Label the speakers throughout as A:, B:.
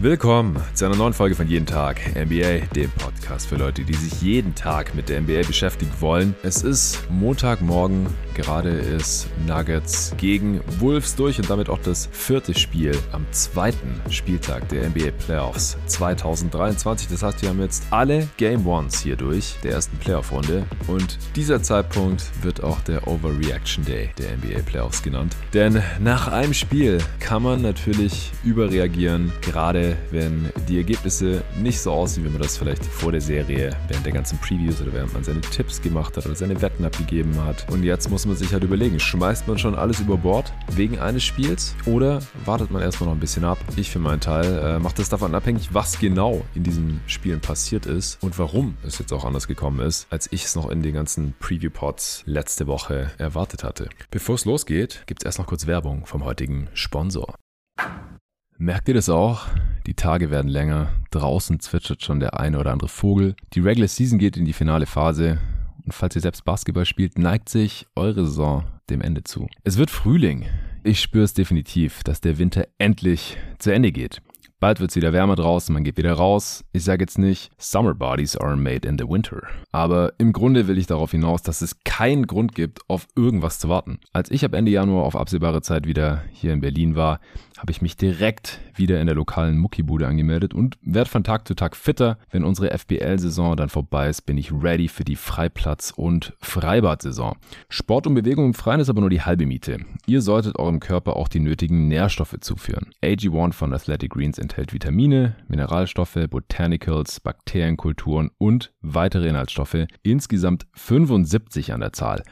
A: Willkommen zu einer neuen Folge von Jeden Tag NBA, dem Podcast für Leute, die sich jeden Tag mit der NBA beschäftigen wollen. Es ist Montagmorgen, gerade ist Nuggets gegen Wolves durch und damit auch das vierte Spiel am zweiten Spieltag der NBA Playoffs 2023. Das heißt, wir haben jetzt alle Game Ones hier durch, der ersten Playoff-Runde. Und dieser Zeitpunkt wird auch der Overreaction Day der NBA Playoffs genannt. Denn nach einem Spiel kann man natürlich überreagieren, gerade wenn die Ergebnisse nicht so aussehen, wie man das vielleicht vor der Serie, während der ganzen Previews oder während man seine Tipps gemacht hat oder seine Wetten abgegeben hat. Und jetzt muss man sich halt überlegen, schmeißt man schon alles über Bord wegen eines Spiels oder wartet man erstmal noch ein bisschen ab? Ich für meinen Teil äh, mache das davon abhängig, was genau in diesen Spielen passiert ist und warum es jetzt auch anders gekommen ist, als ich es noch in den ganzen Preview-Pods letzte Woche erwartet hatte. Bevor es losgeht, gibt es erst noch kurz Werbung vom heutigen Sponsor. Merkt ihr das auch? Die Tage werden länger, draußen zwitschert schon der eine oder andere Vogel, die Regular Season geht in die finale Phase falls ihr selbst Basketball spielt, neigt sich eure Saison dem Ende zu. Es wird Frühling. Ich spüre es definitiv, dass der Winter endlich zu Ende geht. Bald wird es wieder wärmer draußen, man geht wieder raus. Ich sage jetzt nicht, Summer Bodies are made in the winter. Aber im Grunde will ich darauf hinaus, dass es keinen Grund gibt, auf irgendwas zu warten. Als ich ab Ende Januar auf absehbare Zeit wieder hier in Berlin war, habe ich mich direkt wieder in der lokalen Muckibude angemeldet und werde von Tag zu Tag fitter. Wenn unsere FBL-Saison dann vorbei ist, bin ich ready für die Freiplatz- und Freibad-Saison. Sport und Bewegung im Freien ist aber nur die halbe Miete. Ihr solltet eurem Körper auch die nötigen Nährstoffe zuführen. AG1 von Athletic Greens enthält Vitamine, Mineralstoffe, Botanicals, Bakterienkulturen und weitere Inhaltsstoffe, insgesamt 75 an der Zahl.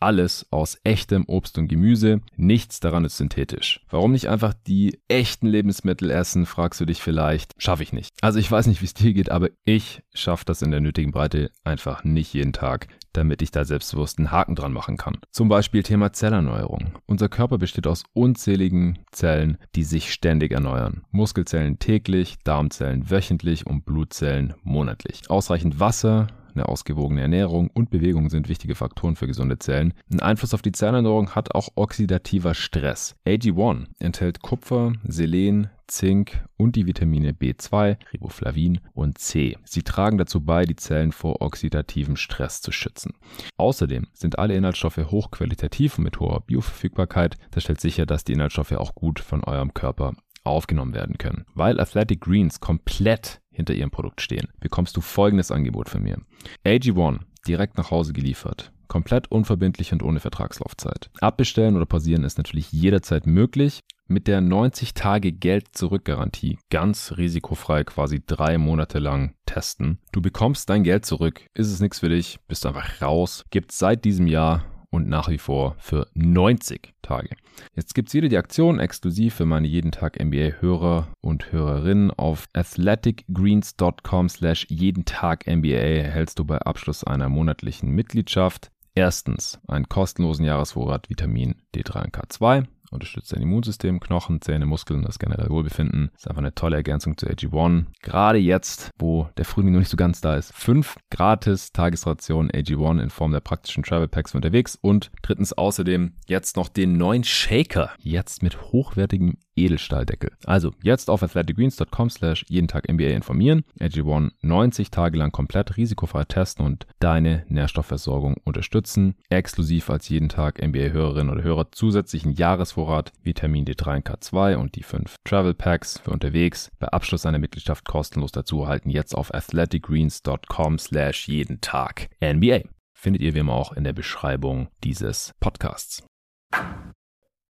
A: Alles aus echtem Obst und Gemüse, nichts daran ist synthetisch. Warum nicht einfach die echten Lebensmittel essen, fragst du dich vielleicht. Schaffe ich nicht. Also ich weiß nicht, wie es dir geht, aber ich schaffe das in der nötigen Breite einfach nicht jeden Tag, damit ich da selbstbewusst einen Haken dran machen kann. Zum Beispiel Thema Zellerneuerung. Unser Körper besteht aus unzähligen Zellen, die sich ständig erneuern. Muskelzellen täglich, Darmzellen wöchentlich und Blutzellen monatlich. Ausreichend Wasser, eine ausgewogene Ernährung und Bewegung sind wichtige Faktoren für gesunde Zellen. Ein Einfluss auf die Zellerneuerung hat auch oxidativer Stress. AG1 enthält Kupfer, Selen, Zink und die Vitamine B2, Riboflavin und C. Sie tragen dazu bei, die Zellen vor oxidativem Stress zu schützen. Außerdem sind alle Inhaltsstoffe hochqualitativ und mit hoher Bioverfügbarkeit. Das stellt sicher, dass die Inhaltsstoffe auch gut von eurem Körper aufgenommen werden können. Weil Athletic Greens komplett hinter ihrem Produkt stehen, bekommst du folgendes Angebot von mir. AG1 direkt nach Hause geliefert. Komplett unverbindlich und ohne Vertragslaufzeit. Abbestellen oder pausieren ist natürlich jederzeit möglich. Mit der 90 Tage Geld-Zurück-Garantie ganz risikofrei quasi drei Monate lang testen. Du bekommst dein Geld zurück. Ist es nichts für dich, bist einfach raus. Gibt seit diesem Jahr und nach wie vor für 90 Tage. Jetzt gibt es wieder die Aktion exklusiv für meine jeden Tag NBA-Hörer und Hörerinnen. Auf athleticgreens.com slash jeden Tag NBA erhältst du bei Abschluss einer monatlichen Mitgliedschaft erstens einen kostenlosen Jahresvorrat Vitamin D3 und K2 unterstützt dein Immunsystem, Knochen, Zähne, Muskeln, das generelle Wohlbefinden. Ist einfach eine tolle Ergänzung zu AG1. Gerade jetzt, wo der Frühling noch nicht so ganz da ist. Fünf gratis Tagesrationen AG1 in Form der praktischen Travel Packs unterwegs und drittens außerdem jetzt noch den neuen Shaker. Jetzt mit hochwertigem Edelstahldeckel. Also jetzt auf athleticgreens.com slash jeden Tag NBA informieren, AG1 90 Tage lang komplett risikofrei testen und deine Nährstoffversorgung unterstützen. Exklusiv als jeden Tag NBA-Hörerin oder Hörer zusätzlichen Jahresvorrat Vitamin D3 und K2 und die 5 Travel Packs für unterwegs bei Abschluss einer Mitgliedschaft kostenlos dazu erhalten. Jetzt auf athleticgreens.com slash jeden Tag NBA. Findet ihr wie immer auch in der Beschreibung dieses Podcasts.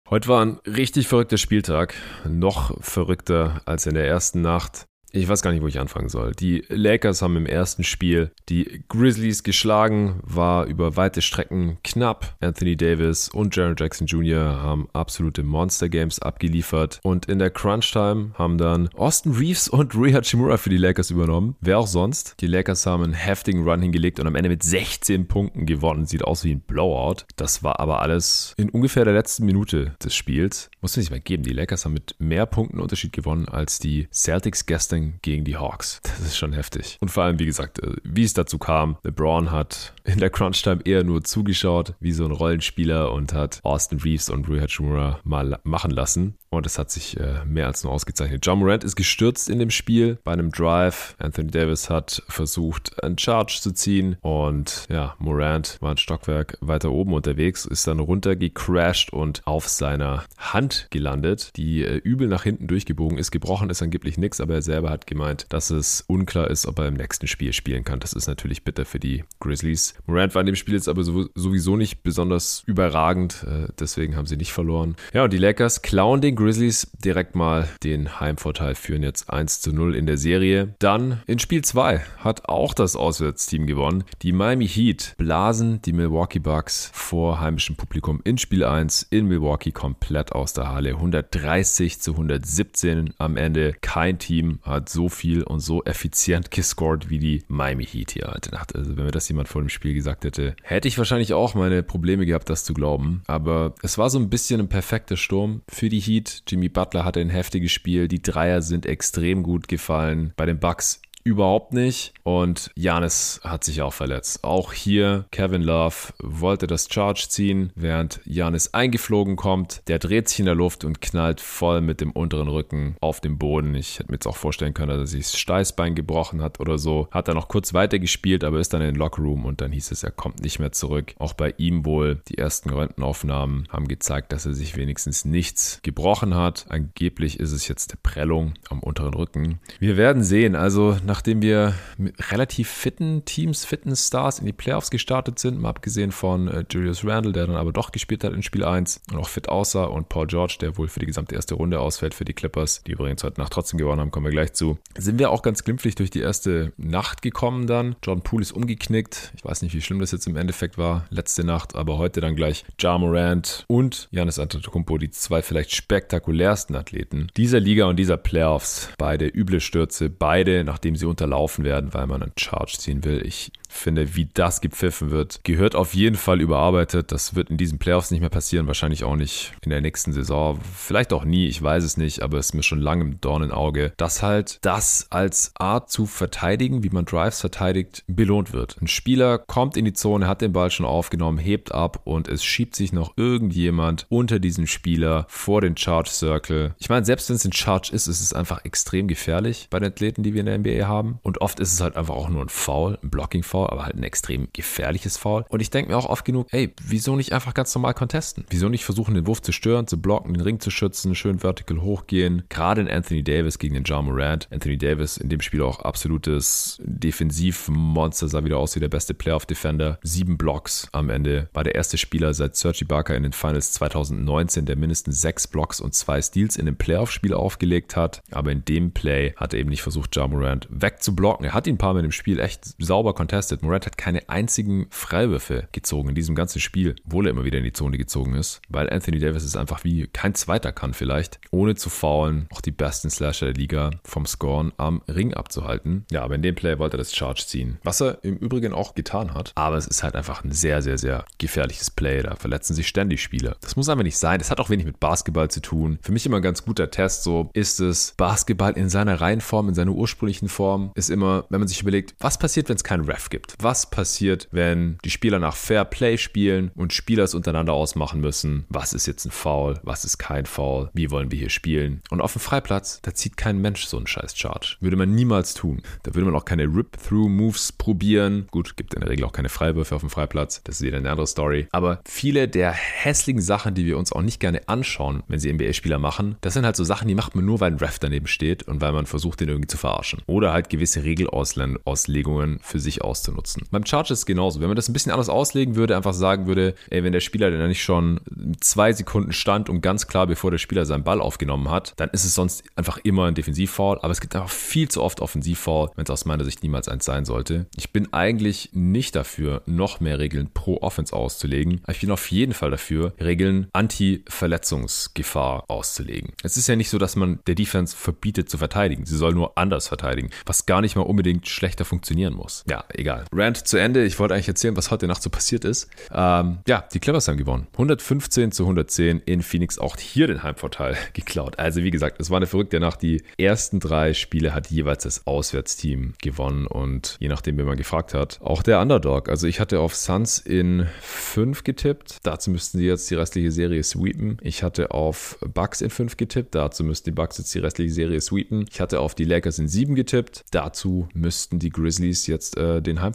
A: Heute war ein richtig verrückter Spieltag. Noch verrückter als in der ersten Nacht. Ich weiß gar nicht, wo ich anfangen soll. Die Lakers haben im ersten Spiel die Grizzlies geschlagen, war über weite Strecken knapp. Anthony Davis und Jaron Jackson Jr. haben absolute Monster Games abgeliefert und in der Crunch Time haben dann Austin Reeves und Rui Hachimura für die Lakers übernommen. Wer auch sonst. Die Lakers haben einen heftigen Run hingelegt und am Ende mit 16 Punkten gewonnen. Sieht aus wie ein Blowout. Das war aber alles in ungefähr der letzten Minute des Spiels. Muss man sich mal geben. Die Lakers haben mit mehr Punkten Unterschied gewonnen als die Celtics gestern gegen die Hawks. Das ist schon heftig. Und vor allem, wie gesagt, äh, wie es dazu kam. LeBron hat in der Crunch-Time eher nur zugeschaut, wie so ein Rollenspieler und hat Austin Reeves und Rui Hachimura mal machen lassen. Und es hat sich äh, mehr als nur ausgezeichnet. John Morant ist gestürzt in dem Spiel bei einem Drive. Anthony Davis hat versucht, einen Charge zu ziehen. Und ja, Morant war ein Stockwerk weiter oben unterwegs, ist dann runtergecrashed und auf seiner Hand gelandet, die äh, übel nach hinten durchgebogen ist. Gebrochen ist angeblich nichts, aber er selber hat gemeint, dass es unklar ist, ob er im nächsten Spiel spielen kann. Das ist natürlich bitter für die Grizzlies. Morant war in dem Spiel jetzt aber sowieso nicht besonders überragend. Äh, deswegen haben sie nicht verloren. Ja, und die Lakers klauen den Grizzlies direkt mal den Heimvorteil, führen jetzt 1 zu 0 in der Serie. Dann in Spiel 2 hat auch das Auswärtsteam gewonnen. Die Miami Heat blasen die Milwaukee Bucks vor heimischem Publikum in Spiel 1 in Milwaukee komplett aus der Halle. 130 zu 117 am Ende. Kein Team hat so viel und so effizient gescored wie die Miami Heat hier heute Nacht. Also wenn mir das jemand vor dem Spiel gesagt hätte, hätte ich wahrscheinlich auch meine Probleme gehabt, das zu glauben. Aber es war so ein bisschen ein perfekter Sturm für die Heat. Jimmy Butler hatte ein heftiges Spiel. Die Dreier sind extrem gut gefallen. Bei den Bucks überhaupt nicht. Und Janis hat sich auch verletzt. Auch hier Kevin Love wollte das Charge ziehen, während Janis eingeflogen kommt. Der dreht sich in der Luft und knallt voll mit dem unteren Rücken auf den Boden. Ich hätte mir jetzt auch vorstellen können, dass er sich das Steißbein gebrochen hat oder so. Hat er noch kurz weiter gespielt, aber ist dann in den Lockroom und dann hieß es, er kommt nicht mehr zurück. Auch bei ihm wohl die ersten Röntgenaufnahmen haben gezeigt, dass er sich wenigstens nichts gebrochen hat. Angeblich ist es jetzt eine Prellung am unteren Rücken. Wir werden sehen. Also nach nachdem wir mit relativ fitten Teams, fitten Stars in die Playoffs gestartet sind, mal abgesehen von äh, Julius Randle, der dann aber doch gespielt hat in Spiel 1 und auch fit aussah und Paul George, der wohl für die gesamte erste Runde ausfällt für die Clippers, die übrigens heute Nacht trotzdem gewonnen haben, kommen wir gleich zu, sind wir auch ganz glimpflich durch die erste Nacht gekommen dann. John Poole ist umgeknickt. Ich weiß nicht, wie schlimm das jetzt im Endeffekt war, letzte Nacht, aber heute dann gleich Ja Morant und Janis Antetokounmpo, die zwei vielleicht spektakulärsten Athleten dieser Liga und dieser Playoffs. Beide üble Stürze, beide, nachdem sie unterlaufen werden, weil man einen Charge ziehen will. Ich finde, wie das gepfiffen wird, gehört auf jeden Fall überarbeitet. Das wird in diesen Playoffs nicht mehr passieren, wahrscheinlich auch nicht in der nächsten Saison. Vielleicht auch nie, ich weiß es nicht, aber es ist mir schon lange im Dorn im Auge, dass halt das als Art zu verteidigen, wie man Drives verteidigt, belohnt wird. Ein Spieler kommt in die Zone, hat den Ball schon aufgenommen, hebt ab und es schiebt sich noch irgendjemand unter diesen Spieler vor den Charge Circle. Ich meine, selbst wenn es ein Charge ist, ist es einfach extrem gefährlich bei den Athleten, die wir in der NBA haben. Und oft ist es halt einfach auch nur ein Foul, ein Blocking-Foul aber halt ein extrem gefährliches Foul. Und ich denke mir auch oft genug, ey, wieso nicht einfach ganz normal contesten? Wieso nicht versuchen, den Wurf zu stören, zu blocken, den Ring zu schützen, schön vertical hochgehen? Gerade in Anthony Davis gegen den John Morant. Anthony Davis in dem Spiel auch absolutes Defensivmonster, sah wieder aus wie der beste Playoff-Defender. Sieben Blocks am Ende. War der erste Spieler seit Sergi Barker in den Finals 2019, der mindestens sechs Blocks und zwei Steals in dem Playoff-Spiel aufgelegt hat. Aber in dem Play hat er eben nicht versucht, John Morant wegzublocken. Er hat ihn ein paar Mal im Spiel echt sauber contestet beobachtet, Morant hat keine einzigen Freiwürfe gezogen in diesem ganzen Spiel, obwohl er immer wieder in die Zone gezogen ist, weil Anthony Davis ist einfach wie kein Zweiter kann vielleicht, ohne zu faulen, auch die besten Slasher der Liga vom Scoren am Ring abzuhalten. Ja, aber in dem Play wollte er das Charge ziehen, was er im Übrigen auch getan hat, aber es ist halt einfach ein sehr, sehr, sehr gefährliches Play, da verletzen sich ständig Spieler. Das muss einfach nicht sein, das hat auch wenig mit Basketball zu tun. Für mich immer ein ganz guter Test, so ist es Basketball in seiner Reihenform, in seiner ursprünglichen Form, ist immer, wenn man sich überlegt, was passiert, wenn es keinen Ref gibt? Gibt. Was passiert, wenn die Spieler nach Fair Play spielen und Spieler es untereinander ausmachen müssen? Was ist jetzt ein Foul? Was ist kein Foul? Wie wollen wir hier spielen? Und auf dem Freiplatz, da zieht kein Mensch so einen scheiß Charge. Würde man niemals tun. Da würde man auch keine Rip-Through-Moves probieren. Gut, gibt in der Regel auch keine Freiwürfe auf dem Freiplatz. Das ist wieder eine andere Story. Aber viele der hässlichen Sachen, die wir uns auch nicht gerne anschauen, wenn sie NBA-Spieler machen, das sind halt so Sachen, die macht man nur, weil ein Ref daneben steht und weil man versucht, den irgendwie zu verarschen. Oder halt gewisse Regelauslegungen für sich auszuprobieren auszunutzen. Beim Chargers genauso. Wenn man das ein bisschen anders auslegen würde, einfach sagen würde, ey, wenn der Spieler denn nicht schon zwei Sekunden stand und ganz klar, bevor der Spieler seinen Ball aufgenommen hat, dann ist es sonst einfach immer ein Defensivfoul. Aber es gibt einfach viel zu oft Offensivfoul, wenn es aus meiner Sicht niemals eins sein sollte. Ich bin eigentlich nicht dafür, noch mehr Regeln pro Offense auszulegen. Aber ich bin auf jeden Fall dafür, Regeln Anti-Verletzungsgefahr auszulegen. Es ist ja nicht so, dass man der Defense verbietet zu verteidigen. Sie soll nur anders verteidigen, was gar nicht mal unbedingt schlechter funktionieren muss. Ja, egal. Rant zu Ende. Ich wollte eigentlich erzählen, was heute Nacht so passiert ist. Ähm, ja, die Clippers haben gewonnen. 115 zu 110 in Phoenix. Auch hier den Heimvorteil geklaut. Also wie gesagt, es war eine verrückte Nacht. Die ersten drei Spiele hat jeweils das Auswärtsteam gewonnen und je nachdem, wie man gefragt hat, auch der Underdog. Also ich hatte auf Suns in 5 getippt. Dazu müssten sie jetzt die restliche Serie sweepen. Ich hatte auf Bucks in 5 getippt. Dazu müssten die Bucks jetzt die restliche Serie sweepen. Ich hatte auf die Lakers in 7 getippt. Dazu müssten die Grizzlies jetzt äh, den Heimvorteil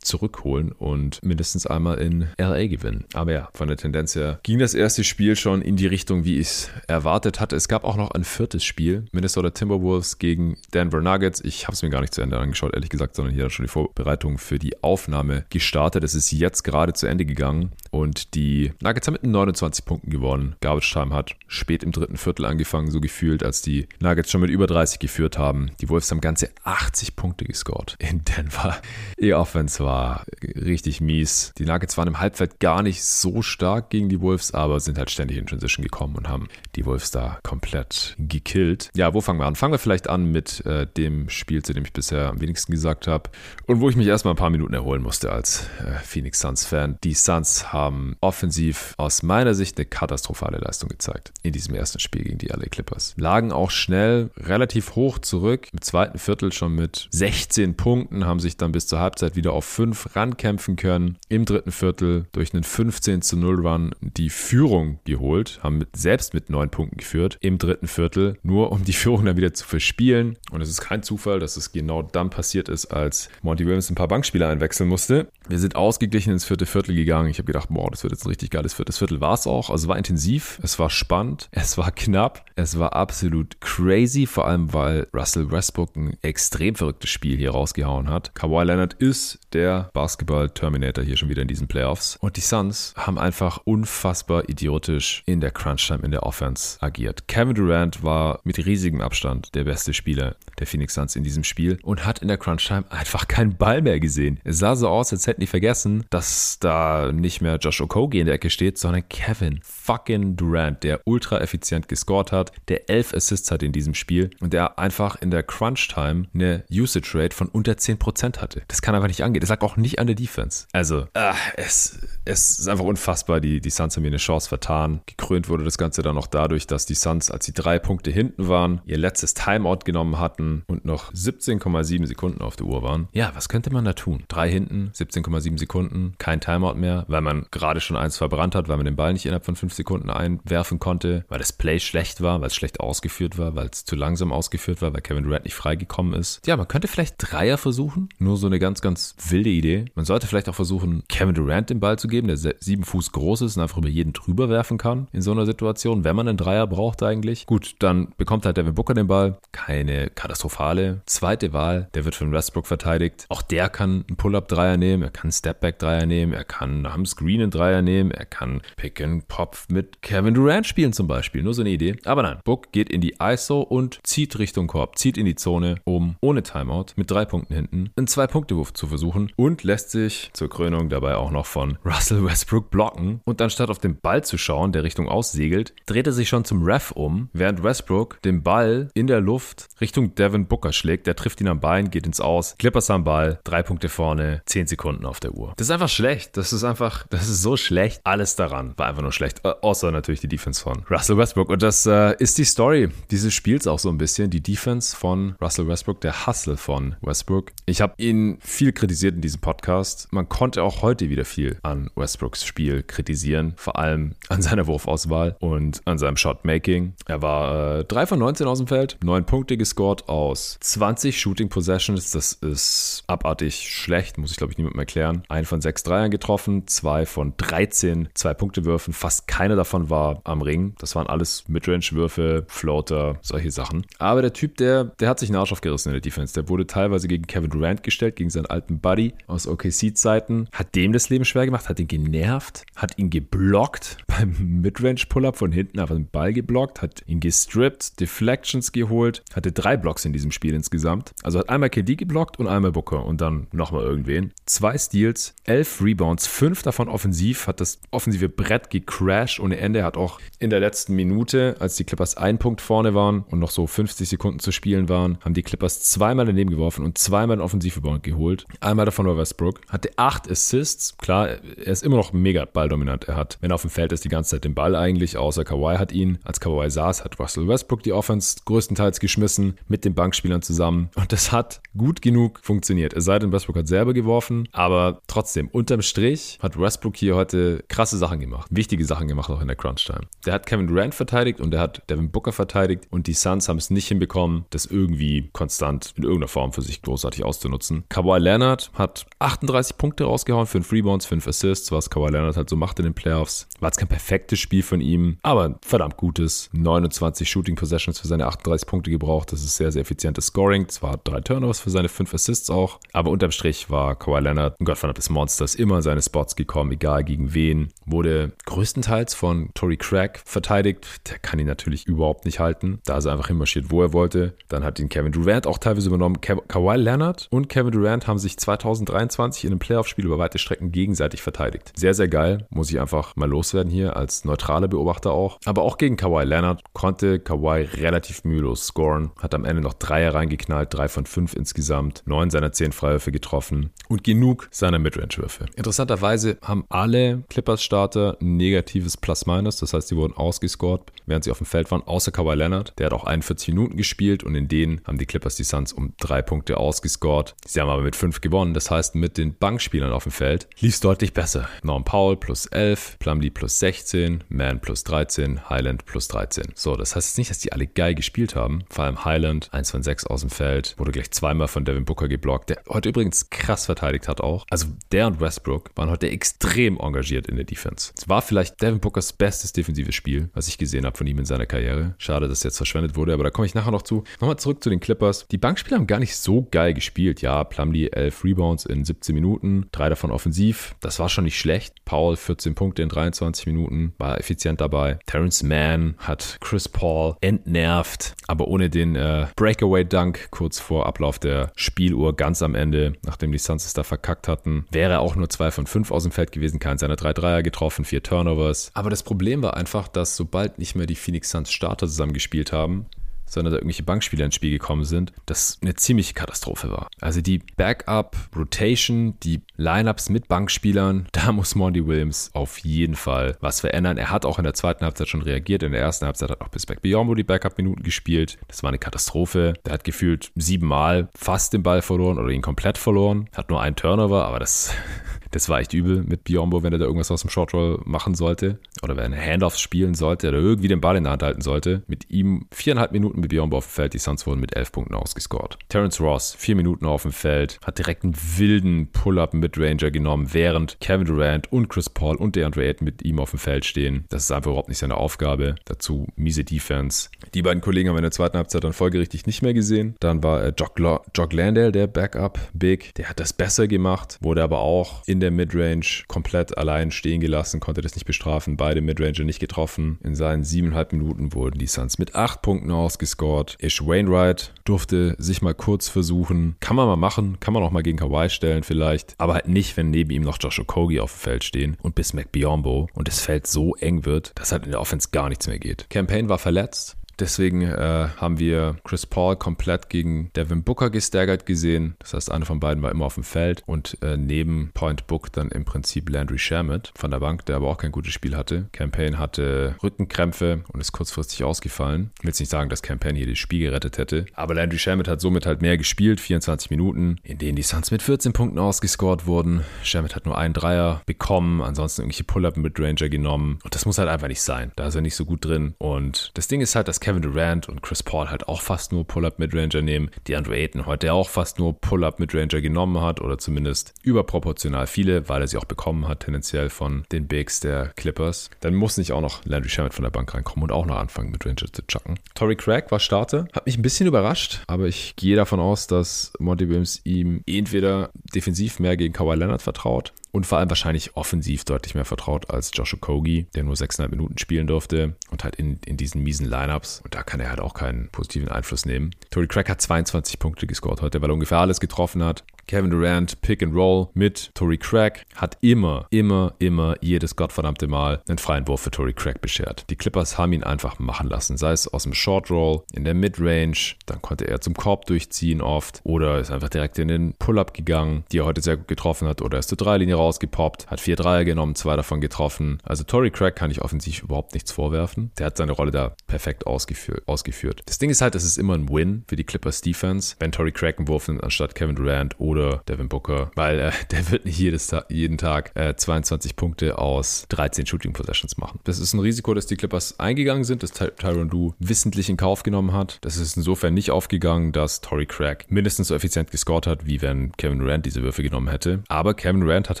A: zurückholen und mindestens einmal in LA gewinnen. Aber ja, von der Tendenz her ging das erste Spiel schon in die Richtung, wie ich es erwartet hatte. Es gab auch noch ein viertes Spiel. Minnesota Timberwolves gegen Denver Nuggets. Ich habe es mir gar nicht zu Ende angeschaut, ehrlich gesagt, sondern hier schon die Vorbereitung für die Aufnahme gestartet. Es ist jetzt gerade zu Ende gegangen und die Nuggets haben mit 29 Punkten gewonnen. Garbage Time hat spät im dritten Viertel angefangen, so gefühlt, als die Nuggets schon mit über 30 geführt haben. Die Wolves haben ganze 80 Punkte gescored in Denver. Ihr Offense war richtig mies. Die Nuggets waren im Halbfeld gar nicht so stark gegen die Wolves, aber sind halt ständig in Transition gekommen und haben die Wolves da komplett gekillt. Ja, wo fangen wir an? Fangen wir vielleicht an mit äh, dem Spiel, zu dem ich bisher am wenigsten gesagt habe und wo ich mich erstmal ein paar Minuten erholen musste als äh, Phoenix Suns Fan. Die Suns haben offensiv aus meiner Sicht eine katastrophale Leistung gezeigt in diesem ersten Spiel gegen die LA Clippers. Lagen auch schnell relativ hoch zurück. Im zweiten Viertel schon mit 16 Punkten, haben sich dann bis zur Halbzeit wieder auf 5 rankämpfen können. Im dritten Viertel durch einen 15 zu 0 Run die Führung geholt, haben mit, selbst mit 9 Punkten geführt. Im dritten Viertel, nur um die Führung dann wieder zu verspielen. Und es ist kein Zufall, dass es genau dann passiert ist, als Monty Williams ein paar Bankspieler einwechseln musste. Wir sind ausgeglichen ins vierte Viertel gegangen. Ich habe gedacht, boah, das wird jetzt ein richtig geiles viertes Viertel. War es auch. Also war intensiv, es war spannend, es war knapp, es war absolut crazy, vor allem weil Russell Westbrook ein extrem verrücktes Spiel hier rausgehauen hat. Kawhi Leonard ist der Basketball-Terminator hier schon wieder in diesen Playoffs. Und die Suns haben einfach unfassbar idiotisch in der Crunch-Time in der Offense agiert. Kevin Durant war mit riesigem Abstand der beste Spieler der Phoenix Suns in diesem Spiel und hat in der Crunch-Time einfach keinen Ball mehr gesehen. Es sah so aus, als hätten die vergessen, dass da nicht mehr Josh Okogie in der Ecke steht, sondern Kevin fucking Durant, der ultra effizient gescored hat, der elf Assists hat in diesem Spiel und der einfach in der Crunch-Time eine Usage Rate von unter 10% hatte. Das kann einfach nicht angehen. Das lag auch nicht an der Defense. Also, äh, es, es ist einfach unfassbar. Die, die Suns haben hier eine Chance vertan. Gekrönt wurde das Ganze dann noch dadurch, dass die Suns, als sie drei Punkte hinten waren, ihr letztes Timeout genommen hatten und noch 17,7 Sekunden auf der Uhr waren. Ja, was könnte man da tun? Drei hinten, 17,7 Sekunden, kein Timeout mehr, weil man gerade schon eins verbrannt hat, weil man den Ball nicht innerhalb von fünf Sekunden einwerfen konnte, weil das Play schlecht war, weil es schlecht ausgeführt war, weil es zu langsam ausgeführt war, weil Kevin Durant nicht freigekommen ist. Ja, man könnte vielleicht Dreier versuchen. Nur so eine ganz, ganz wilde Idee. Man sollte vielleicht auch versuchen, Kevin Durant den Ball zu geben, der sieben Fuß groß ist und einfach über jeden drüber werfen kann in so einer Situation, wenn man einen Dreier braucht eigentlich. Gut, dann bekommt halt Devin Booker den Ball. Keine katastrophale zweite Wahl. Der wird von Westbrook verteidigt. Auch der kann einen Pull-Up-Dreier nehmen, er kann einen Stepback-Dreier nehmen, er kann am Screen einen Dreier nehmen, er kann Pick and Pop mit Kevin Durant spielen zum Beispiel. Nur so eine Idee. Aber nein, Book geht in die ISO und zieht Richtung Korb, zieht in die Zone, um ohne Timeout mit drei Punkten hinten einen Zwei-Punkte-Wurf zu versuchen und lässt sich zur Krönung dabei auch noch von Russell Westbrook blocken. Und dann statt auf den Ball zu schauen, der Richtung aussegelt, dreht er sich schon zum Ref um, während Westbrook den Ball in der Luft Richtung Devin Booker schlägt. Der trifft ihn am Bein, geht ins Aus, Clippers am Ball, drei Punkte vorne, zehn Sekunden auf der Uhr. Das ist einfach schlecht. Das ist einfach, das ist so schlecht. Alles daran war einfach nur schlecht. Außer natürlich die Defense von Russell Westbrook. Und das äh, ist die Story dieses Spiels auch so ein bisschen. Die Defense von Russell Westbrook, der Hustle von Westbrook. Ich habe ihn viel kritisiert in diesem Podcast. Man konnte auch heute wieder viel an Westbrooks Spiel kritisieren. Vor allem an seiner Wurfauswahl und an seinem Shotmaking. Er war äh, 3 von 19 aus dem Feld, 9 Punkte gescored aus 20 Shooting Possessions. Das ist abartig schlecht, muss ich glaube ich niemandem erklären. Ein von 6 Dreiern getroffen, 2 von 13 Zwei-Punkte-Würfen. Fast keiner davon war am Ring. Das waren alles Midrange-Würfe, Floater, solche Sachen. Aber der Typ, der, der hat sich einen Arsch aufgerissen in der Defense. Der wurde teilweise gegen Kevin Durant gestellt, gegen seinen alten Buddy aus OKC-Zeiten. Hat dem das Leben schwer gemacht, hat ihn genervt, hat ihn geblockt beim Midrange-Pull-Up von hinten, einfach den Ball geblockt, hat ihn gestrippt, Deflections geholt, hatte drei Blocks in diesem Spiel insgesamt. Also hat einmal KD geblockt und einmal Booker und dann nochmal irgendwen. Zwei Steals, elf Rebounds, fünf davon offensiv, hat das offensive Brett gecrashed ohne Ende. Er hat auch in der letzten Minute, als die Clippers ein Punkt vorne waren und noch so 50 Sekunden zu spielen waren, haben die Clippers zweimal daneben geworfen und zweimal einen Offensivrebound geholt. Einmal davon war Westbrook, hatte acht Assists. Klar, er ist immer noch mega balldominant. Er hat, wenn er auf dem Feld ist, die ganze Zeit den Ball eigentlich, außer Kawhi hat ihn. Als Kawhi saß, hat Russell Westbrook die Offense größtenteils geschmissen mit den Bankspielern zusammen. Und das hat gut genug funktioniert. Es sei denn, Westbrook hat selber geworfen, aber trotzdem, unterm Strich hat Westbrook hier heute krasse Sachen gemacht. Wichtige Sachen gemacht auch in der Crunch-Time. Der hat Kevin Durant verteidigt und der hat Devin Booker verteidigt und die Suns haben es nicht hinbekommen, das irgendwie konstant in irgendeiner Form für sich großartig auszunutzen. Kawhi Leonard hat 38 Punkte rausgehauen, 5 Rebounds, 5 Assists, was Kawhi Leonard halt so macht in den Playoffs. War jetzt kein perfektes Spiel von ihm, aber verdammt gutes. 29 Shooting Possessions für seine 38 Punkte gebraucht. Das ist sehr, sehr effizientes Scoring. Zwar drei Turnovers für seine 5 Assists auch, aber unterm Strich war Kawhi Leonard ein gottverdammtes Monster, ist immer in seine Spots gekommen, egal gegen wen. Wurde größtenteils von Tory Craig verteidigt. Der kann ihn natürlich überhaupt nicht halten. Da ist er einfach hinmarschiert, wo er wollte. Dann hat ihn Kevin Durant auch teilweise übernommen. Kawhi Leonard und Kevin Durant haben sich 2023 in einem Playoff-Spiel über weite Strecken gegenseitig verteidigt. Sehr, sehr geil. Muss ich einfach mal loswerden hier als neutraler Beobachter auch. Aber auch gegen Kawhi Leonard konnte Kawhi relativ mühelos scoren. Hat am Ende noch Dreier reingeknallt, drei von fünf insgesamt. Neun seiner zehn Freiwürfe getroffen und genug seiner Midrange-Würfe. Interessanterweise haben alle Clippers-Starter negatives Plus-Minus. Das heißt, sie wurden ausgescored, während sie auf dem Feld waren, außer Kawhi Leonard. Der hat auch 41 Minuten gespielt und in denen haben die Clippers die Suns um drei Punkte ausgescored. Sie haben aber mit fünf gewonnen. Das heißt, mit den Bankspielern auf dem Feld lief es deutlich besser. Norm Powell plus 11, Plumlee plus 16, Mann plus 13, Highland plus 13. So, das heißt jetzt nicht, dass die alle geil gespielt haben. Vor allem Highland, 1 von 6 aus dem Feld, wurde gleich zweimal von Devin Booker geblockt, der heute übrigens krass verteidigt hat auch. Also der und Westbrook waren heute extrem engagiert in der Defense. Es war vielleicht Devin Bookers bestes defensives Spiel, was ich gesehen habe von ihm in seiner Karriere. Schade, dass jetzt verschwendet wurde, aber da komme ich nachher noch zu. Nochmal zurück zu den Clippers. Die Bankspieler haben gar nicht so geil gespielt. Ja, Plumlee 11 Rebounds in 17 Minuten, drei davon offensiv. Das war schon nicht schlecht. Paul 14 Punkte in 23 Minuten, war effizient dabei. Terrence Mann hat Chris Paul entnervt, aber ohne den äh, Breakaway-Dunk kurz vor Ablauf der Spieluhr ganz am Ende, nachdem die Suns es da verkackt hatten, wäre auch nur 2 von 5 aus dem Feld gewesen, keinen seiner drei Dreier getroffen, vier Turnovers. Aber das Problem war einfach, dass sobald nicht mehr die Phoenix Suns Starter zusammen gespielt haben, sondern da irgendwelche Bankspieler ins Spiel gekommen sind, das eine ziemliche Katastrophe war. Also die Backup-Rotation, die Lineups mit Bankspielern, da muss Monty Williams auf jeden Fall was verändern. Er hat auch in der zweiten Halbzeit schon reagiert. In der ersten Halbzeit hat auch Bisbeck Biombo die Backup-Minuten gespielt. Das war eine Katastrophe. Der hat gefühlt siebenmal fast den Ball verloren oder ihn komplett verloren. Hat nur einen Turnover, aber das das war echt übel mit Biombo, wenn er da irgendwas aus dem Shortroll machen sollte oder wenn er Handoffs spielen sollte oder irgendwie den Ball in der Hand halten sollte. Mit ihm viereinhalb Minuten mit Biombo auf dem Feld. Die Suns wurden mit elf Punkten ausgescored. Terrence Ross, vier Minuten auf dem Feld, hat direkt einen wilden Pull-Up mit Ranger genommen, während Kevin Durant und Chris Paul und DeAndre Ayton mit ihm auf dem Feld stehen. Das ist einfach überhaupt nicht seine Aufgabe. Dazu miese Defense. Die beiden Kollegen haben in der zweiten Halbzeit dann folgerichtig nicht mehr gesehen. Dann war äh, Jock, Jock Landale, der Backup Big. Der hat das besser gemacht, wurde aber auch in der Midrange komplett allein stehen gelassen, konnte das nicht bestrafen. Beide Midranger nicht getroffen. In seinen siebeneinhalb Minuten wurden die Suns mit acht Punkten ausgescored. Ish Wainwright durfte sich mal kurz versuchen. Kann man mal machen, kann man auch mal gegen Kawhi stellen vielleicht, aber halt nicht, wenn neben ihm noch Josh Okogie auf dem Feld stehen und Bismack Biombo und das Feld so eng wird, dass halt in der Offense gar nichts mehr geht. Campaign war verletzt. Deswegen äh, haben wir Chris Paul komplett gegen Devin Booker gestaggert gesehen. Das heißt, einer von beiden war immer auf dem Feld und äh, neben Point Book dann im Prinzip Landry Shamit von der Bank, der aber auch kein gutes Spiel hatte. Campaign hatte Rückenkrämpfe und ist kurzfristig ausgefallen. Ich will jetzt nicht sagen, dass Campaign hier das Spiel gerettet hätte, aber Landry Shamit hat somit halt mehr gespielt, 24 Minuten, in denen die Suns mit 14 Punkten ausgescored wurden. Shamit hat nur einen Dreier bekommen, ansonsten irgendwelche Pull-Up mit Ranger genommen und das muss halt einfach nicht sein. Da ist er nicht so gut drin und das Ding ist halt, dass Kevin Kevin Durant und Chris Paul halt auch fast nur Pull-Up-Midranger nehmen. DeAndre Ayton heute auch fast nur Pull-Up-Midranger genommen hat oder zumindest überproportional viele, weil er sie auch bekommen hat, tendenziell von den Bigs der Clippers. Dann muss nicht auch noch Landry Shamet von der Bank reinkommen und auch noch anfangen, mit Ranger zu chucken. Tory Craig war Starter. Hat mich ein bisschen überrascht, aber ich gehe davon aus, dass Monty Williams ihm entweder defensiv mehr gegen Kawhi Leonard vertraut und vor allem wahrscheinlich offensiv deutlich mehr vertraut als Joshua Kogi, der nur 6,5 Minuten spielen durfte und halt in, in diesen miesen Lineups. Und da kann er halt auch keinen positiven Einfluss nehmen. Tory Craig hat 22 Punkte gescored heute, weil er ungefähr alles getroffen hat. Kevin Durant, Pick and Roll mit Tory Craig, hat immer, immer, immer jedes gottverdammte Mal einen freien Wurf für Tory Craig beschert. Die Clippers haben ihn einfach machen lassen, sei es aus dem Short Roll, in der Midrange, dann konnte er zum Korb durchziehen oft oder ist einfach direkt in den Pull-Up gegangen, die er heute sehr gut getroffen hat oder ist zur Dreilinie rausgepoppt, hat vier Dreier genommen, zwei davon getroffen. Also Tory Craig kann ich offensiv überhaupt nichts vorwerfen. Der hat seine Rolle da perfekt ausgeführt. Das Ding ist halt, es ist immer ein Win für die Clippers Defense, wenn Tory Craig einen Wurf nimmt anstatt Kevin Durant oder oder Devin Booker, weil äh, der wird nicht jedes, jeden Tag äh, 22 Punkte aus 13 Shooting Possessions machen. Das ist ein Risiko, dass die Clippers eingegangen sind, das Ty Tyron Du wissentlich in Kauf genommen hat. Das ist insofern nicht aufgegangen, dass Tory Craig mindestens so effizient gescored hat, wie wenn Kevin Durant diese Würfe genommen hätte. Aber Kevin Durant hat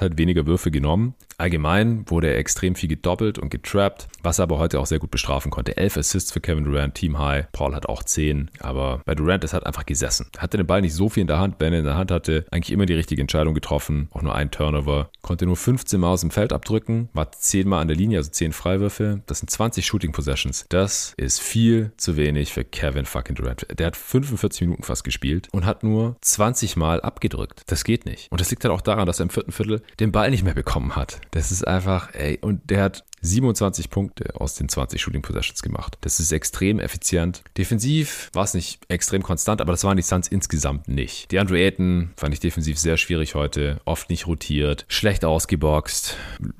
A: halt weniger Würfe genommen. Allgemein wurde er extrem viel gedoppelt und getrappt, was er aber heute auch sehr gut bestrafen konnte. 11 Assists für Kevin Durant, Team High. Paul hat auch 10, aber bei Durant ist halt einfach gesessen. Hatte den Ball nicht so viel in der Hand. Wenn er in der Hand hatte, eigentlich immer die richtige Entscheidung getroffen, auch nur ein Turnover, konnte nur 15 Mal aus dem Feld abdrücken, war 10 Mal an der Linie, also 10 Freiwürfe. Das sind 20 Shooting Possessions. Das ist viel zu wenig für Kevin fucking Durant. Der hat 45 Minuten fast gespielt und hat nur 20 Mal abgedrückt. Das geht nicht. Und das liegt halt auch daran, dass er im vierten Viertel den Ball nicht mehr bekommen hat. Das ist einfach, ey, und der hat 27 Punkte aus den 20 Shooting Possessions gemacht. Das ist extrem effizient. Defensiv war es nicht extrem konstant, aber das waren die Suns insgesamt nicht. Die Andrew Ayton fand ich defensiv sehr schwierig heute, oft nicht rotiert, schlecht ausgeboxt,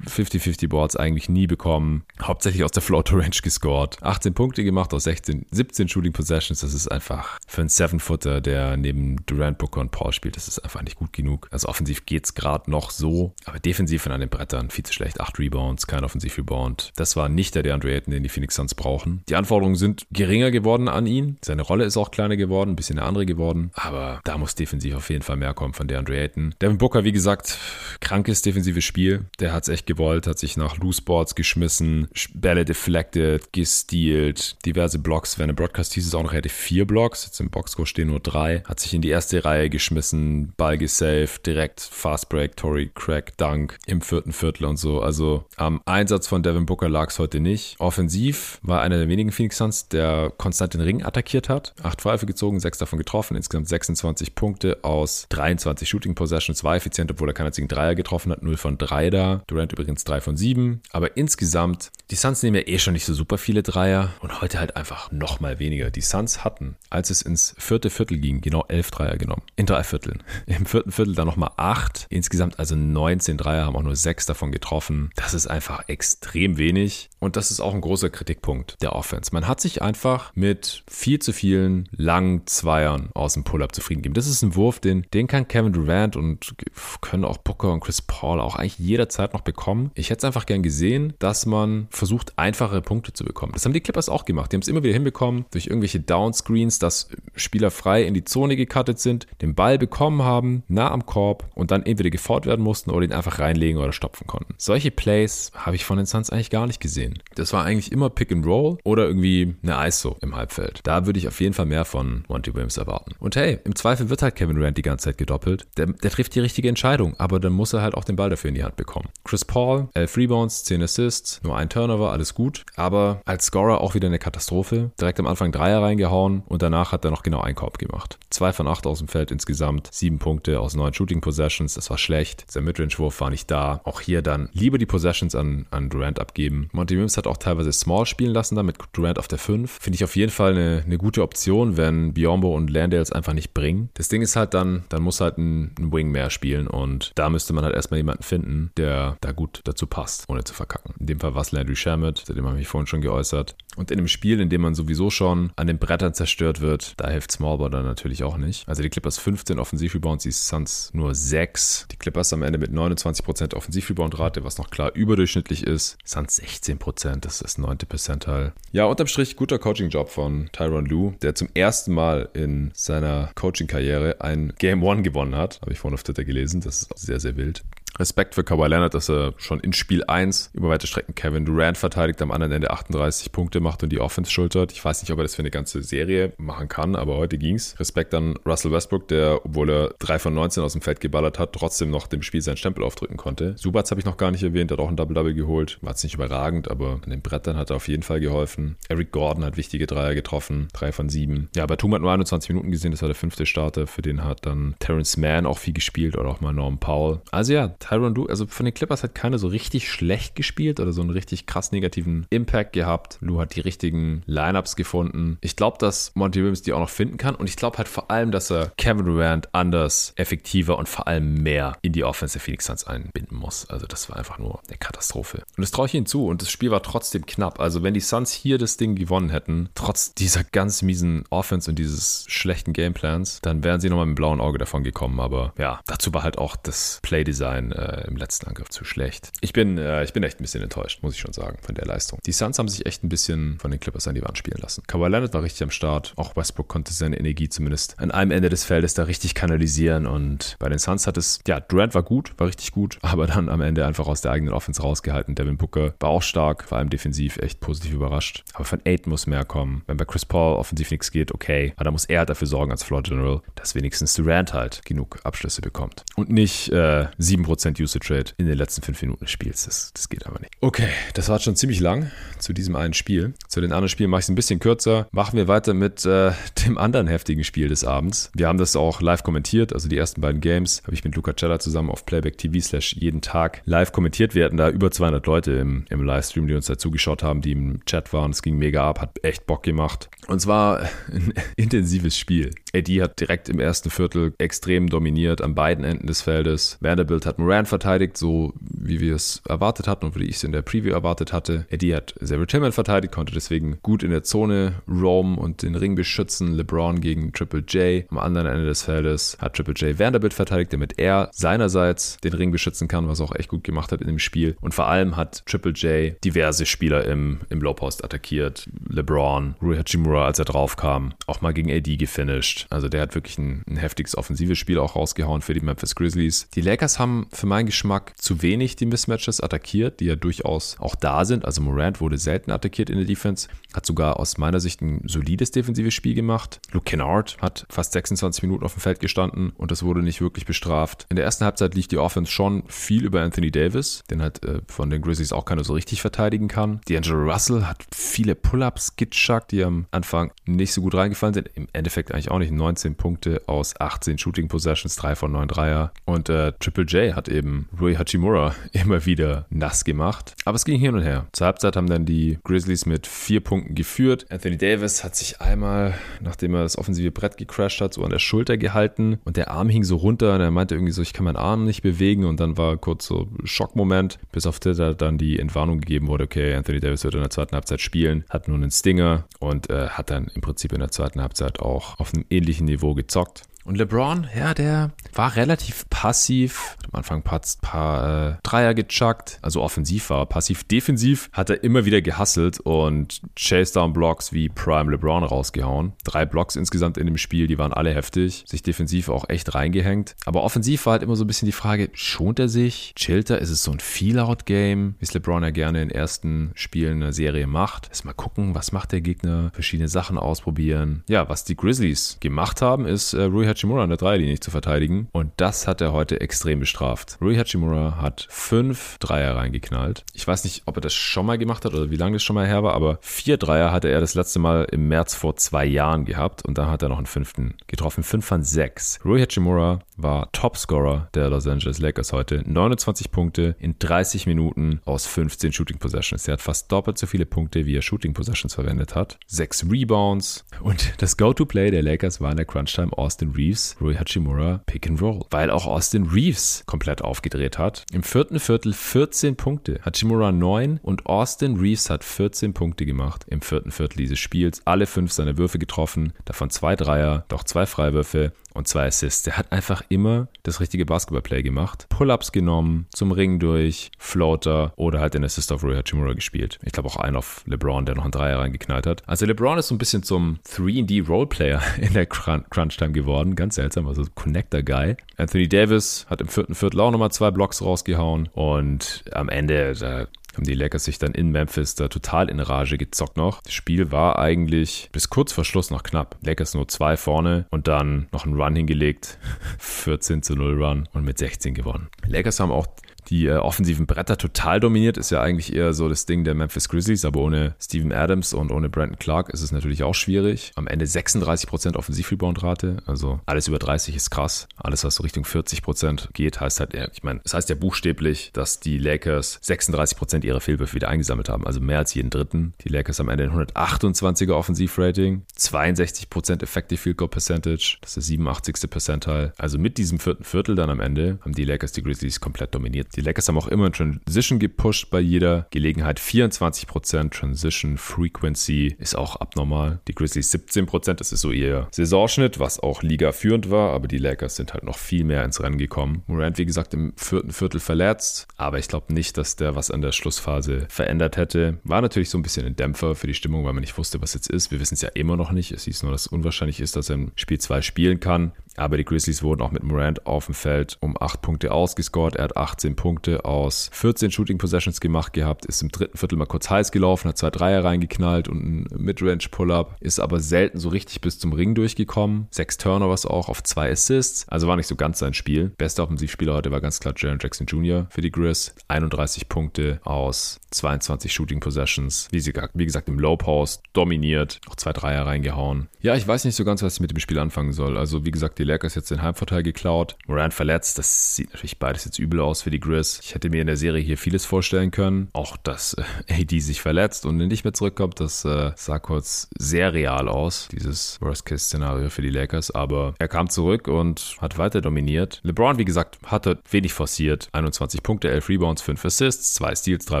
A: 50-50 Boards eigentlich nie bekommen, hauptsächlich aus der Floater Range gescored. 18 Punkte gemacht aus 16, 17 Shooting Possessions, das ist einfach für einen Seven-Footer, der neben Durant, Booker und Paul spielt, das ist einfach nicht gut genug. Also offensiv geht es gerade noch so, aber defensiv an den Brettern viel zu schlecht. 8 Rebounds, kein Offensiv-Rebound Rebound. Das war nicht der DeAndre Ayton, den die Phoenix Suns brauchen. Die Anforderungen sind geringer geworden an ihn. Seine Rolle ist auch kleiner geworden, ein bisschen eine andere geworden. Aber da muss defensiv auf jeden Fall mehr kommen von DeAndre Ayton. Devin Booker, wie gesagt, krankes defensives Spiel. Der hat es echt gewollt, hat sich nach Loose Boards geschmissen, Bälle deflected, gestealt, diverse Blocks. Wenn im Broadcast hieß es auch noch, er hätte vier Blocks. Jetzt im Boxscore stehen nur drei. Hat sich in die erste Reihe geschmissen, Ball gesaved, direkt Fast Break, Tory Crack, Dunk im vierten Viertel und so. Also am Einsatz von Devin Booker lag es heute nicht. Offensiv war einer der wenigen Phoenix Suns, der konstant den Ring attackiert hat. Acht Pfeife gezogen, sechs davon getroffen. Insgesamt 26 Punkte aus 23 Shooting Possessions. War effizient, obwohl er keinen einzigen Dreier getroffen hat. 0 von 3 da. Durant übrigens 3 von 7. Aber insgesamt, die Suns nehmen ja eh schon nicht so super viele Dreier. Und heute halt einfach nochmal weniger. Die Suns hatten, als es ins vierte Viertel ging, genau 11 Dreier genommen. In drei Vierteln. Im vierten Viertel dann nochmal 8. Insgesamt also 19 Dreier, haben auch nur 6 davon getroffen. Das ist einfach extrem extrem wenig. Und das ist auch ein großer Kritikpunkt der Offense. Man hat sich einfach mit viel zu vielen langen Zweiern aus dem Pull-Up zufrieden gegeben. Das ist ein Wurf, den, den kann Kevin Durant und können auch Booker und Chris Paul auch eigentlich jederzeit noch bekommen. Ich hätte es einfach gern gesehen, dass man versucht, einfache Punkte zu bekommen. Das haben die Clippers auch gemacht. Die haben es immer wieder hinbekommen, durch irgendwelche Downscreens, dass Spieler frei in die Zone gecuttet sind, den Ball bekommen haben, nah am Korb und dann entweder gefordert werden mussten oder ihn einfach reinlegen oder stopfen konnten. Solche Plays habe ich von den Suns eigentlich gar nicht gesehen. Das war eigentlich immer Pick and Roll oder irgendwie eine ISO im Halbfeld. Da würde ich auf jeden Fall mehr von Monty Williams erwarten. Und hey, im Zweifel wird halt Kevin Durant die ganze Zeit gedoppelt. Der, der trifft die richtige Entscheidung, aber dann muss er halt auch den Ball dafür in die Hand bekommen. Chris Paul, 11 Rebounds, 10 Assists, nur ein Turnover, alles gut. Aber als Scorer auch wieder eine Katastrophe. Direkt am Anfang Dreier reingehauen und danach hat er noch genau einen Korb gemacht. 2 von 8 aus dem Feld insgesamt, 7 Punkte aus 9 Shooting Possessions, das war schlecht. Sein Midrange-Wurf war nicht da. Auch hier dann lieber die Possessions an, an Durant abgeben. Monty Williams hat auch teilweise Small spielen lassen, dann mit Durant auf der 5. Finde ich auf jeden Fall eine, eine gute Option, wenn Biombo und Landale einfach nicht bringen. Das Ding ist halt dann, dann muss halt ein, ein Wing mehr spielen und da müsste man halt erstmal jemanden finden, der da gut dazu passt, ohne zu verkacken. In dem Fall war es Landry Shamet, zu dem habe ich mich vorhin schon geäußert. Und in einem Spiel, in dem man sowieso schon an den Brettern zerstört wird, da hilft Smallball dann natürlich auch nicht. Also die Clippers 15 Offensivrebounds, die Suns nur 6. Die Clippers am Ende mit 29% Offensivrebound-Rate, was noch klar überdurchschnittlich ist. Threes. Suns 16 Prozent, das ist das neunte Percentile. Ja, unterm Strich guter Coaching-Job von Tyron Lue, der zum ersten Mal in seiner Coaching-Karriere ein Game One gewonnen hat. Habe ich vorhin auf Twitter gelesen. Das ist sehr, sehr wild. Respekt für Kawhi Leonard, dass er schon in Spiel 1 über weite Strecken Kevin Durant verteidigt, am anderen Ende 38 Punkte macht und die Offense schultert. Ich weiß nicht, ob er das für eine ganze Serie machen kann, aber heute ging's. Respekt an Russell Westbrook, der, obwohl er 3 von 19 aus dem Feld geballert hat, trotzdem noch dem Spiel seinen Stempel aufdrücken konnte. Subats habe ich noch gar nicht erwähnt, hat auch ein Double-Double geholt. War jetzt nicht überragend, aber an den Brettern hat er auf jeden Fall geholfen. Eric Gordon hat wichtige Dreier getroffen, 3 von 7. Ja, bei Tum hat nur 21 Minuten gesehen, das war der fünfte Starter. Für den hat dann Terrence Mann auch viel gespielt oder auch mal Norm Powell. Also ja, Tyron Du, also von den Clippers hat keiner so richtig schlecht gespielt oder so einen richtig krass negativen Impact gehabt. Lou hat die richtigen Lineups gefunden. Ich glaube, dass Monty Williams die auch noch finden kann und ich glaube halt vor allem, dass er Kevin Durant anders, effektiver und vor allem mehr in die Offense der Phoenix Suns einbinden muss. Also das war einfach nur eine Katastrophe. Und das traue ich ihnen zu und das Spiel war trotzdem knapp. Also wenn die Suns hier das Ding gewonnen hätten, trotz dieser ganz miesen Offense und dieses schlechten Gameplans, dann wären sie nochmal mit dem blauen Auge davon gekommen. Aber ja, dazu war halt auch das Playdesign äh, im letzten Angriff zu schlecht. Ich bin, äh, ich bin echt ein bisschen enttäuscht, muss ich schon sagen, von der Leistung. Die Suns haben sich echt ein bisschen von den Clippers an die Wand spielen lassen. Kawhi Leonard war richtig am Start. Auch Westbrook konnte seine Energie zumindest an einem Ende des Feldes da richtig kanalisieren. Und bei den Suns hat es, ja, Durant war gut, war richtig gut, aber dann am Ende einfach aus der eigenen Offense rausgehalten. Devin Booker war auch stark, vor allem defensiv echt positiv überrascht. Aber von Aiden muss mehr kommen. Wenn bei Chris Paul offensiv nichts geht, okay. Aber da muss er dafür sorgen als Floor General, dass wenigstens Durant halt genug Abschlüsse bekommt. Und nicht äh, 7% Usage Rate in den letzten 5 Minuten des Spiels. Das, das geht aber nicht. Okay, das war schon ziemlich lang zu diesem einen Spiel. Zu den anderen Spielen mache ich es ein bisschen kürzer. Machen wir weiter mit äh, dem anderen heftigen Spiel des Abends. Wir haben das auch live kommentiert, also die ersten beiden Games habe ich mit Luca Cella zusammen auf Playback TV slash jeden Tag live kommentiert. Wir hatten da über 200 Leute im, im Livestream, die uns dazu geschaut haben, die im Chat waren. Es ging mega ab, hat echt Bock gemacht. Und zwar ein intensives Spiel. AD hat direkt im ersten Viertel extrem dominiert an beiden Enden des Feldes. Vanderbilt hat Moran verteidigt, so wie wir es erwartet hatten und wie ich es in der Preview erwartet hatte. Eddie hat Xavier Tillman verteidigt, konnte deswegen gut in der Zone roamen und den Ring beschützen. LeBron gegen Triple J am anderen Ende des Feldes hat Triple J Vanderbilt verteidigt, damit er seinerseits den Ring beschützen kann, was auch echt gut gemacht hat in dem Spiel. Und vor allem hat Triple J diverse Spieler im, im Low attackiert. LeBron, Rui Hachimura, als er draufkam, auch mal gegen AD gefinisht. Also der hat wirklich ein, ein heftiges offensives Spiel auch rausgehauen für die Memphis Grizzlies. Die Lakers haben für meinen Geschmack zu wenig die Mismatches attackiert, die ja durchaus auch da sind. Also Morant wurde selten attackiert in der Defense, hat sogar aus meiner Sicht ein solides defensives Spiel gemacht. Luke Kennard hat fast 26 Minuten auf dem Feld gestanden und das wurde nicht wirklich bestraft. In der ersten Halbzeit liegt die Offense schon viel über Anthony Davis, den halt äh, von den Grizzlies auch keiner so richtig verteidigen kann. D'Angelo Russell hat viele Pull-ups gechuckt, die am Anfang nicht so gut reingefallen sind. Im Endeffekt eigentlich auch nicht. 19 Punkte aus 18 Shooting Possessions, 3 von 9 Dreier. Und äh, Triple J hat eben Rui Hachimura immer wieder nass gemacht. Aber es ging hin und her. Zur Halbzeit haben dann die Grizzlies mit vier Punkten geführt. Anthony Davis hat sich einmal, nachdem er das offensive Brett gecrashed hat, so an der Schulter gehalten und der Arm hing so runter und er meinte irgendwie so, ich kann meinen Arm nicht bewegen und dann war kurz so Schockmoment, bis auf Twitter dann die Entwarnung gegeben wurde, okay, Anthony Davis wird in der zweiten Halbzeit spielen, hat nun einen Stinger und äh, hat dann im Prinzip in der zweiten Halbzeit auch auf einem ähnlichen Niveau gezockt. Und LeBron, ja, der war relativ passiv. Hat am Anfang ein paar, paar äh, Dreier gechuckt, also offensiv war passiv. Defensiv hat er immer wieder gehustelt und Chase Down Blocks wie Prime LeBron rausgehauen. Drei Blocks insgesamt in dem Spiel, die waren alle heftig. Sich defensiv auch echt reingehängt. Aber offensiv war halt immer so ein bisschen die Frage, schont er sich? Chillt er? Ist es so ein Feel-Out-Game, wie es LeBron ja gerne in ersten Spielen einer Serie macht? Erst mal gucken, was macht der Gegner? Verschiedene Sachen ausprobieren. Ja, was die Grizzlies gemacht haben, ist äh, Rui Hachimura an der Dreierlinie zu verteidigen. Und das hat er heute extrem bestraft. Rui Hachimura hat fünf Dreier reingeknallt. Ich weiß nicht, ob er das schon mal gemacht hat oder wie lange das schon mal her war, aber vier Dreier hatte er das letzte Mal im März vor zwei Jahren gehabt und dann hat er noch einen fünften getroffen. Fünf von sechs. Rui Hachimura war Topscorer der Los Angeles Lakers heute. 29 Punkte in 30 Minuten aus 15 Shooting Possessions. Er hat fast doppelt so viele Punkte, wie er Shooting Possessions verwendet hat. Sechs Rebounds und das Go-To-Play der Lakers war in der Crunch-Time Austin Reeves, Rui Hachimura Pick and Roll, weil auch Austin Reeves komplett aufgedreht hat. Im vierten Viertel 14 Punkte, Hachimura 9 und Austin Reeves hat 14 Punkte gemacht im vierten Viertel dieses Spiels. Alle fünf seiner Würfe getroffen, davon zwei Dreier, doch zwei Freiwürfe und zwei Assists. Der hat einfach immer das richtige Basketballplay gemacht. Pull-ups genommen, zum Ring durch, Floater oder halt den Assist auf Rui Hachimura gespielt. Ich glaube auch einen auf LeBron, der noch einen Dreier reingeknallt hat. Also LeBron ist so ein bisschen zum 3D-Roleplayer in der Crunch-Time geworden. Ganz seltsam, also Connector-Guy. Anthony Davis hat im vierten Viertel auch nochmal zwei Blocks rausgehauen und am Ende, da haben die Lakers sich dann in Memphis da total in Rage gezockt noch. Das Spiel war eigentlich bis kurz vor Schluss noch knapp. Lakers nur zwei vorne und dann noch einen Run hingelegt. 14 zu 0 Run und mit 16 gewonnen. Lakers haben auch die äh, offensiven Bretter total dominiert, ist ja eigentlich eher so das Ding der Memphis Grizzlies, aber ohne Steven Adams und ohne Brandon Clark ist es natürlich auch schwierig. Am Ende 36% Offensiv-Rebound-Rate, also alles über 30 ist krass. Alles, was so Richtung 40% geht, heißt halt, ich meine, es das heißt ja buchstäblich, dass die Lakers 36% ihrer Fehlwürfe wieder eingesammelt haben, also mehr als jeden dritten. Die Lakers am Ende ein 128er Offensiv-Rating, 62% Effective Field Goal Percentage, das ist der 87. Percentile. Also mit diesem vierten Viertel dann am Ende haben die Lakers die Grizzlies komplett dominiert. Die Lakers haben auch immer Transition gepusht bei jeder Gelegenheit. 24% Transition Frequency ist auch abnormal. Die Grizzlies 17%, das ist so ihr Saisonschnitt, was auch Liga führend war, aber die Lakers sind halt noch viel mehr ins Rennen gekommen. Morant, wie gesagt, im vierten Viertel verletzt, aber ich glaube nicht, dass der was an der Schlussphase verändert hätte. War natürlich so ein bisschen ein Dämpfer für die Stimmung, weil man nicht wusste, was jetzt ist. Wir wissen es ja immer noch nicht. Es hieß nur, dass es unwahrscheinlich ist, dass er im Spiel 2 spielen kann. Aber die Grizzlies wurden auch mit Morant auf dem Feld um 8 Punkte ausgescored. Er hat 18 Punkte aus 14 Shooting Possessions gemacht gehabt, ist im dritten Viertel mal kurz heiß gelaufen, hat zwei Dreier reingeknallt und ein Midrange Pull-Up, ist aber selten so richtig bis zum Ring durchgekommen. Sechs Turnovers auch auf zwei Assists, also war nicht so ganz sein Spiel. Bester Offensivspieler heute war ganz klar Jaron Jackson Jr. für die Grizz. 31 Punkte aus 22 Shooting Possessions. Wie gesagt, wie gesagt im Low Post dominiert, auch zwei Dreier reingehauen. Ja, ich weiß nicht so ganz, was ich mit dem Spiel anfangen soll. Also wie gesagt, die Lakers jetzt den Heimvorteil geklaut. Morant verletzt, das sieht natürlich beides jetzt übel aus für die Grizz. Ich hätte mir in der Serie hier vieles vorstellen können. Auch, dass äh, AD sich verletzt und nicht mehr zurückkommt, das äh, sah kurz sehr real aus, dieses Worst-Case-Szenario für die Lakers. Aber er kam zurück und hat weiter dominiert. LeBron, wie gesagt, hatte wenig forciert. 21 Punkte, 11 Rebounds, 5 Assists, 2 Steals, 3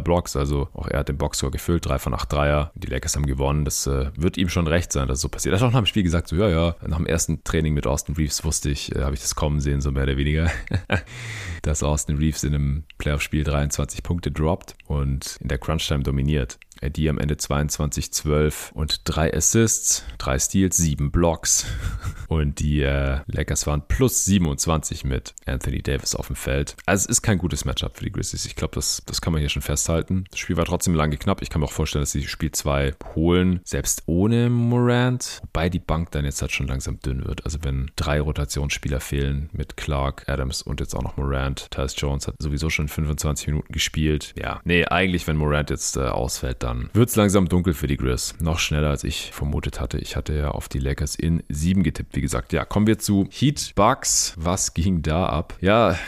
A: Blocks. Also auch er hat den Boxscore gefüllt, 3 von 8 Dreier. Die Lakers haben gewonnen. Das äh, wird ihm schon recht sein, dass so passiert. Er hat auch nach dem Spiel gesagt, so ja, ja, nach dem ersten Training mit Austin Reeves wusste ich, äh, habe ich das kommen sehen, so mehr oder weniger, dass Austin Reeves in einem Playoff-Spiel 23 Punkte droppt und in der Crunch-Time dominiert. Die am Ende 22, 12 und drei Assists, drei Steals, sieben Blocks. Und die äh, Lakers waren plus 27 mit Anthony Davis auf dem Feld. Also es ist kein gutes Matchup für die Grizzlies. Ich glaube, das, das kann man hier schon festhalten. Das Spiel war trotzdem lange knapp. Ich kann mir auch vorstellen, dass sie Spiel 2 holen, selbst ohne Morant. Wobei die Bank dann jetzt halt schon langsam dünn wird. Also wenn drei Rotationsspieler fehlen mit Clark, Adams und jetzt auch noch Morant. Tyus Jones hat sowieso schon 25 Minuten gespielt. Ja, nee, eigentlich, wenn Morant jetzt äh, ausfällt, dann dann wird es langsam dunkel für die Grizz. Noch schneller als ich vermutet hatte. Ich hatte ja auf die Lakers in 7 getippt, wie gesagt. Ja, kommen wir zu Heat Bucks. Was ging da ab? Ja,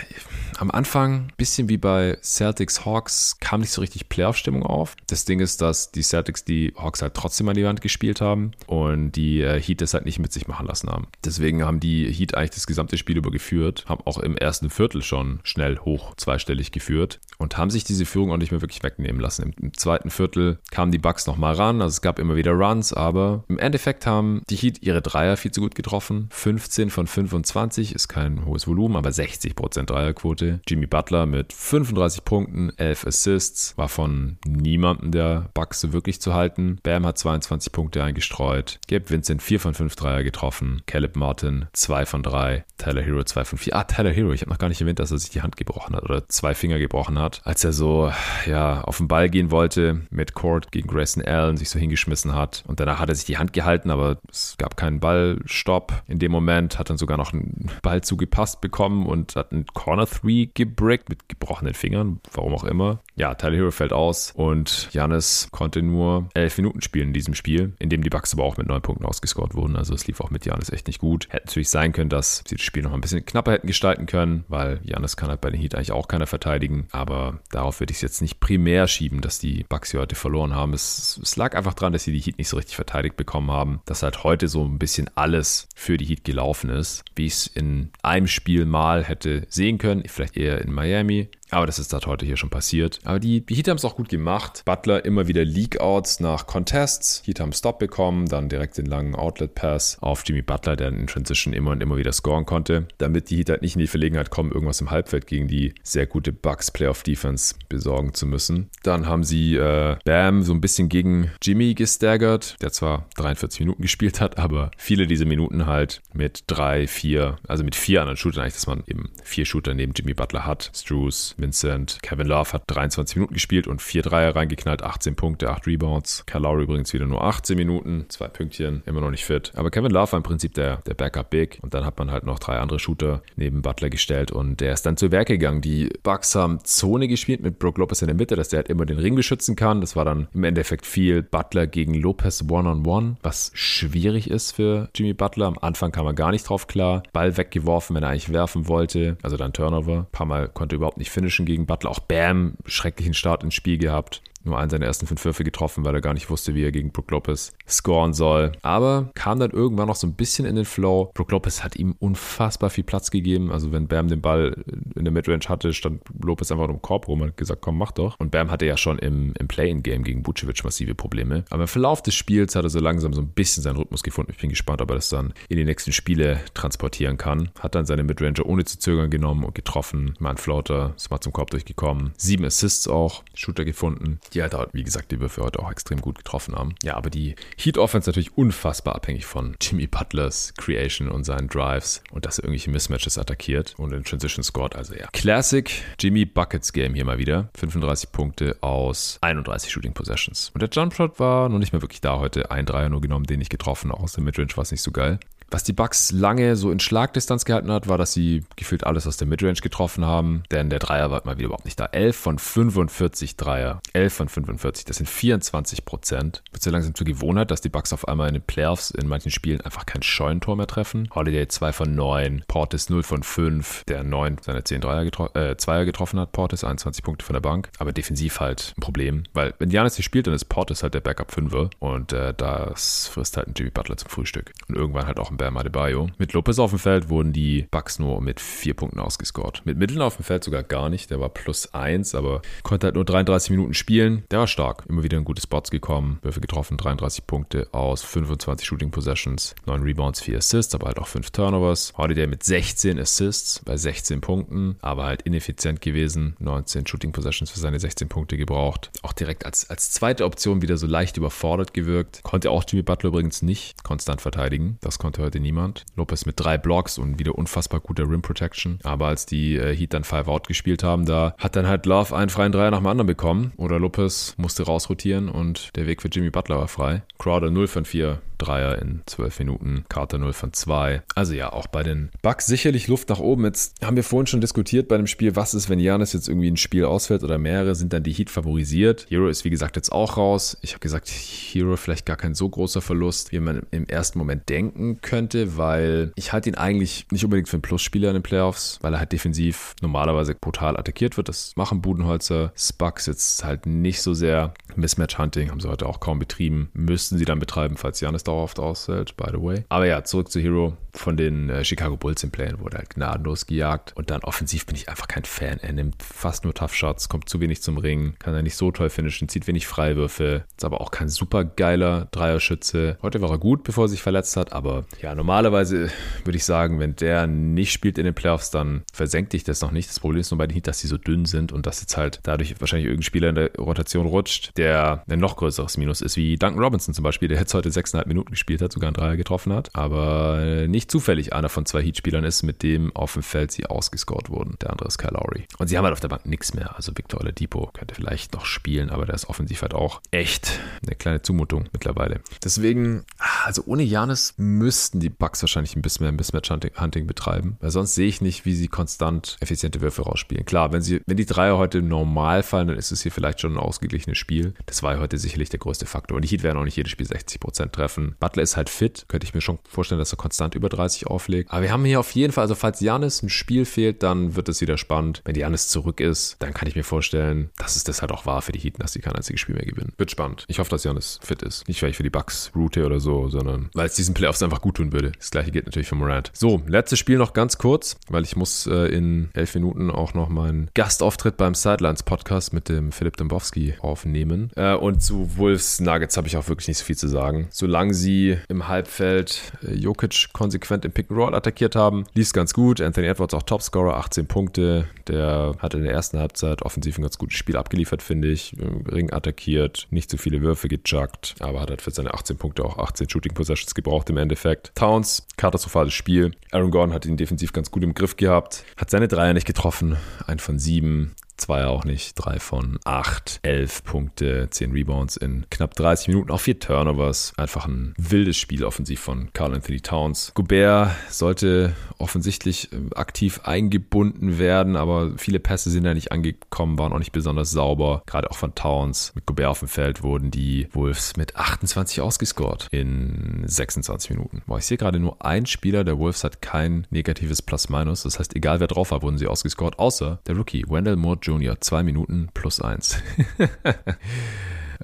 A: am Anfang, bisschen wie bei Celtics Hawks, kam nicht so richtig Playoff-Stimmung auf. Das Ding ist, dass die Celtics die Hawks halt trotzdem an die Wand gespielt haben und die äh, Heat das halt nicht mit sich machen lassen haben. Deswegen haben die Heat eigentlich das gesamte Spiel über geführt, haben auch im ersten Viertel schon schnell hoch zweistellig geführt und haben sich diese Führung auch nicht mehr wirklich wegnehmen lassen. Im, im zweiten Viertel kamen die Bucks nochmal ran, also es gab immer wieder Runs, aber im Endeffekt haben die Heat ihre Dreier viel zu gut getroffen. 15 von 25 ist kein hohes Volumen, aber 60% Dreierquote. Jimmy Butler mit 35 Punkten, 11 Assists, war von niemandem der Bucks so wirklich zu halten. Bam hat 22 Punkte eingestreut. Gabe Vincent 4 von 5 Dreier getroffen. Caleb Martin 2 von 3. Tyler Hero 2 von 4. Ah, Tyler Hero, ich habe noch gar nicht erwähnt, dass er sich die Hand gebrochen hat oder zwei Finger gebrochen hat, als er so ja auf den Ball gehen wollte mit Court gegen Grayson Allen, sich so hingeschmissen hat. Und danach hat er sich die Hand gehalten, aber es gab keinen Ballstopp in dem Moment, hat dann sogar noch einen Ball zugepasst bekommen und hat einen Corner 3 gebrickt mit gebrochenen Fingern, warum auch immer. Ja, Tyler Hero fällt aus und Janis konnte nur elf Minuten spielen in diesem Spiel, in dem die Bucks aber auch mit neun Punkten ausgescored wurden. Also es lief auch mit Janis echt nicht gut. Hätte natürlich sein können, dass sie das Spiel noch ein bisschen knapper hätten gestalten können, weil Janis kann halt bei den Heat eigentlich auch keiner verteidigen. Aber darauf würde ich es jetzt nicht primär schieben, dass die Bucks hier heute verloren haben. Es, es lag einfach daran, dass sie die Heat nicht so richtig verteidigt bekommen haben, dass halt heute so ein bisschen alles für die Heat gelaufen ist, wie ich es in einem Spiel mal hätte sehen können, vielleicht eher in Miami. Aber das ist halt heute hier schon passiert. Aber die, Heat haben es auch gut gemacht. Butler immer wieder Leak-Outs nach Contests. Heat haben Stop bekommen, dann direkt den langen Outlet-Pass auf Jimmy Butler, der in Transition immer und immer wieder scoren konnte, damit die Heat halt nicht in die Verlegenheit kommen, irgendwas im Halbfeld gegen die sehr gute Bucks Playoff-Defense besorgen zu müssen. Dann haben sie äh, Bam so ein bisschen gegen Jimmy gestaggert, der zwar 43 Minuten gespielt hat, aber viele dieser Minuten halt mit drei, vier, also mit vier anderen Shootern eigentlich, dass man eben vier Shooter neben Jimmy Butler hat. Struce, Vincent, Kevin Love hat 23 Minuten gespielt und vier Dreier reingeknallt, 18 Punkte, 8 Rebounds. Kyle übrigens wieder nur 18 Minuten, zwei Pünktchen, immer noch nicht fit. Aber Kevin Love war im Prinzip der, der Backup Big und dann hat man halt noch drei andere Shooter neben Butler gestellt und der ist dann zu Werke gegangen. Die Bucks haben Zone gespielt mit Brook Lopez in der Mitte, dass der halt immer den Ring beschützen kann. Das war dann im Endeffekt viel Butler gegen Lopez One-on-One, -on -one, was schwierig ist für Jimmy Butler. Am Anfang kam er gar nicht drauf klar. Ball weggeworfen, wenn er eigentlich werfen wollte. Also dann Turnover. Ein paar Mal konnte er überhaupt nicht finishen gegen Butler. Auch Bam, schrecklichen Start ins Spiel gehabt nur einen seiner ersten fünf Würfe getroffen, weil er gar nicht wusste, wie er gegen Brook Lopez scoren soll. Aber kam dann irgendwann noch so ein bisschen in den Flow. Brook Lopez hat ihm unfassbar viel Platz gegeben. Also wenn Bam den Ball in der Midrange hatte, stand Lopez einfach im Korb rum und hat gesagt, komm, mach doch. Und Bam hatte ja schon im, im Play-in-Game gegen Vucevic massive Probleme. Aber im Verlauf des Spiels hat er so langsam so ein bisschen seinen Rhythmus gefunden. Ich bin gespannt, ob er das dann in die nächsten Spiele transportieren kann. Hat dann seine Midranger ohne zu zögern genommen und getroffen. Mal ein Floater, ist mal zum Korb durchgekommen. Sieben Assists auch, Shooter gefunden die halt, wie gesagt, die Würfe heute auch extrem gut getroffen haben. Ja, aber die Heat Offense natürlich unfassbar abhängig von Jimmy Butlers Creation und seinen Drives und dass er irgendwelche Mismatches attackiert und in Transition scored. Also ja, Classic Jimmy Buckets Game hier mal wieder. 35 Punkte aus 31 Shooting Possessions. Und der Jumpshot war noch nicht mehr wirklich da heute. Ein Dreier nur genommen, den ich getroffen. Auch aus der Midrange war es nicht so geil. Was die Bucks lange so in Schlagdistanz gehalten hat, war, dass sie gefühlt alles aus der Midrange getroffen haben, denn der Dreier war mal wieder überhaupt nicht da. 11 von 45 Dreier. 11 von 45, das sind 24 Prozent. Wird so langsam zur Gewohnheit, dass die Bucks auf einmal in den Playoffs in manchen Spielen einfach kein Scheunentor mehr treffen. Holiday 2 von 9, Portis 0 von 5, der 9 seine 10 Dreier getro äh, Zweier getroffen hat, Portis 21 Punkte von der Bank. Aber defensiv halt ein Problem, weil wenn Janis nicht spielt, dann ist Portis halt der Backup-Fünfer und äh, das frisst halt ein Jimmy Butler zum Frühstück. Und irgendwann halt auch ein Bam Adebayo. Mit Lopez auf dem Feld wurden die Bucks nur mit vier Punkten ausgescored. Mit Mitteln auf dem Feld sogar gar nicht. Der war plus eins, aber konnte halt nur 33 Minuten spielen. Der war stark. Immer wieder in gute Spots gekommen. Würfe getroffen, 33 Punkte aus 25 Shooting Possessions, 9 Rebounds, 4 Assists, aber halt auch 5 Turnovers. Holiday mit 16 Assists bei 16 Punkten, aber halt ineffizient gewesen. 19 Shooting Possessions für seine 16 Punkte gebraucht. Auch direkt als, als zweite Option wieder so leicht überfordert gewirkt. Konnte auch Jimmy Butler übrigens nicht konstant verteidigen. Das konnte heute niemand. Lopez mit drei Blocks und wieder unfassbar guter Rim Protection. Aber als die äh, Heat dann Five Out gespielt haben, da hat dann halt Love einen freien Dreier nach dem anderen bekommen. Oder Lopez musste rausrotieren und der Weg für Jimmy Butler war frei. Crowder 0 von 4 Dreier in 12 Minuten, Carter 0 von 2. Also ja, auch bei den Bucks sicherlich Luft nach oben. Jetzt haben wir vorhin schon diskutiert bei dem Spiel, was ist, wenn Janis jetzt irgendwie ein Spiel ausfällt oder mehrere, sind dann die Heat favorisiert. Hero ist wie gesagt jetzt auch raus. Ich habe gesagt, Hero vielleicht gar kein so großer Verlust, wie man im ersten Moment denken könnte, weil ich halte ihn eigentlich nicht unbedingt für einen Plusspieler in den Playoffs, weil er halt defensiv normalerweise brutal attackiert wird. Das machen Budenholzer. Spucks jetzt halt nicht so sehr. Mismatch-Hunting haben sie heute auch kaum betrieben. Müssten sie dann betreiben, falls Janis dauerhaft aushält, by the way. Aber ja, zurück zu Hero. Von den äh, Chicago Bulls im Play wurde halt gnadenlos gejagt. Und dann offensiv bin ich einfach kein Fan. Er nimmt fast nur Tough Shots, kommt zu wenig zum Ring, kann er nicht so toll finishen, zieht wenig Freiwürfe. Ist aber auch kein super geiler Dreierschütze. Heute war er gut, bevor er sich verletzt hat. Aber ja, normalerweise würde ich sagen, wenn der nicht spielt in den Playoffs, dann versenkt dich das noch nicht. Das Problem ist nur bei den Heat, dass sie so dünn sind und dass jetzt halt dadurch wahrscheinlich irgendein Spieler in der Rotation rutscht, der ein noch größeres Minus ist, wie Duncan Robinson zum Beispiel, der jetzt heute 6,5 Minuten gespielt hat, sogar einen Dreier getroffen hat, aber nicht zufällig einer von zwei Heat-Spielern ist, mit dem auf dem Feld sie ausgescored wurden. Der andere ist Kyle Lowry. Und sie haben halt auf der Bank nichts mehr. Also Victor Oladipo könnte vielleicht noch spielen, aber der ist offensiv halt auch echt eine kleine Zumutung mittlerweile. Deswegen, also ohne Janis müssten die Bucks wahrscheinlich ein bisschen mehr Mismatch-Hunting betreiben, weil sonst sehe ich nicht, wie sie konstant effiziente Würfe rausspielen. Klar, wenn, sie, wenn die Dreier heute normal fallen, dann ist es hier vielleicht schon ein ausgeglichenes Spiel. Das war ja heute sicherlich der größte Faktor. Und die Heat werden auch nicht jedes Spiel 60% treffen. Getroffen. Butler ist halt fit, könnte ich mir schon vorstellen, dass er konstant über 30 auflegt. Aber wir haben hier auf jeden Fall, also falls Janis ein Spiel fehlt, dann wird es wieder spannend. Wenn Janis zurück ist, dann kann ich mir vorstellen, dass es das halt auch war für die Heat, dass sie kein einziges Spiel mehr gewinnen. Wird spannend. Ich hoffe, dass Janis fit ist. Nicht, weil ich für die Bucks route oder so, sondern weil es diesen Playoffs einfach gut tun würde. Das gleiche gilt natürlich für Morant. So, letztes Spiel noch ganz kurz, weil ich muss äh, in elf Minuten auch noch meinen Gastauftritt beim Sidelines Podcast mit dem Philipp Dombowski aufnehmen. Äh, und zu Wolves Nuggets habe ich auch wirklich nicht so viel zu sagen. Solange sie im Halbfeld äh, Jokic konsequent im Pick and Roll attackiert haben, lief ganz gut. Anthony Edwards auch Topscorer, 18 Punkte. Der hat in der ersten Halbzeit offensiv ein ganz gutes Spiel abgeliefert, finde ich. Ring attackiert, nicht zu viele Würfe gejuckt, aber hat halt für seine 18 Punkte auch 18 Shooting Possessions gebraucht im Endeffekt. Towns, katastrophales Spiel. Aaron Gordon hat ihn defensiv ganz gut im Griff gehabt, hat seine Dreier nicht getroffen, ein von sieben. Zwei auch nicht, drei von acht, elf Punkte, zehn Rebounds in knapp 30 Minuten, auch vier Turnovers. Einfach ein wildes Spiel offensiv von Carl Anthony Towns. Gobert sollte offensichtlich äh, aktiv eingebunden werden, aber viele Pässe sind ja nicht angekommen, waren auch nicht besonders sauber. Gerade auch von Towns. Mit Gobert auf dem Feld wurden die Wolves mit 28 ausgescored in 26 Minuten. Boah, ich sehe gerade nur ein Spieler der Wolves hat kein negatives Plus-Minus. Das heißt, egal wer drauf war, wurden sie ausgescored, außer der Rookie Wendell Moore Jr. Zwei Minuten plus eins.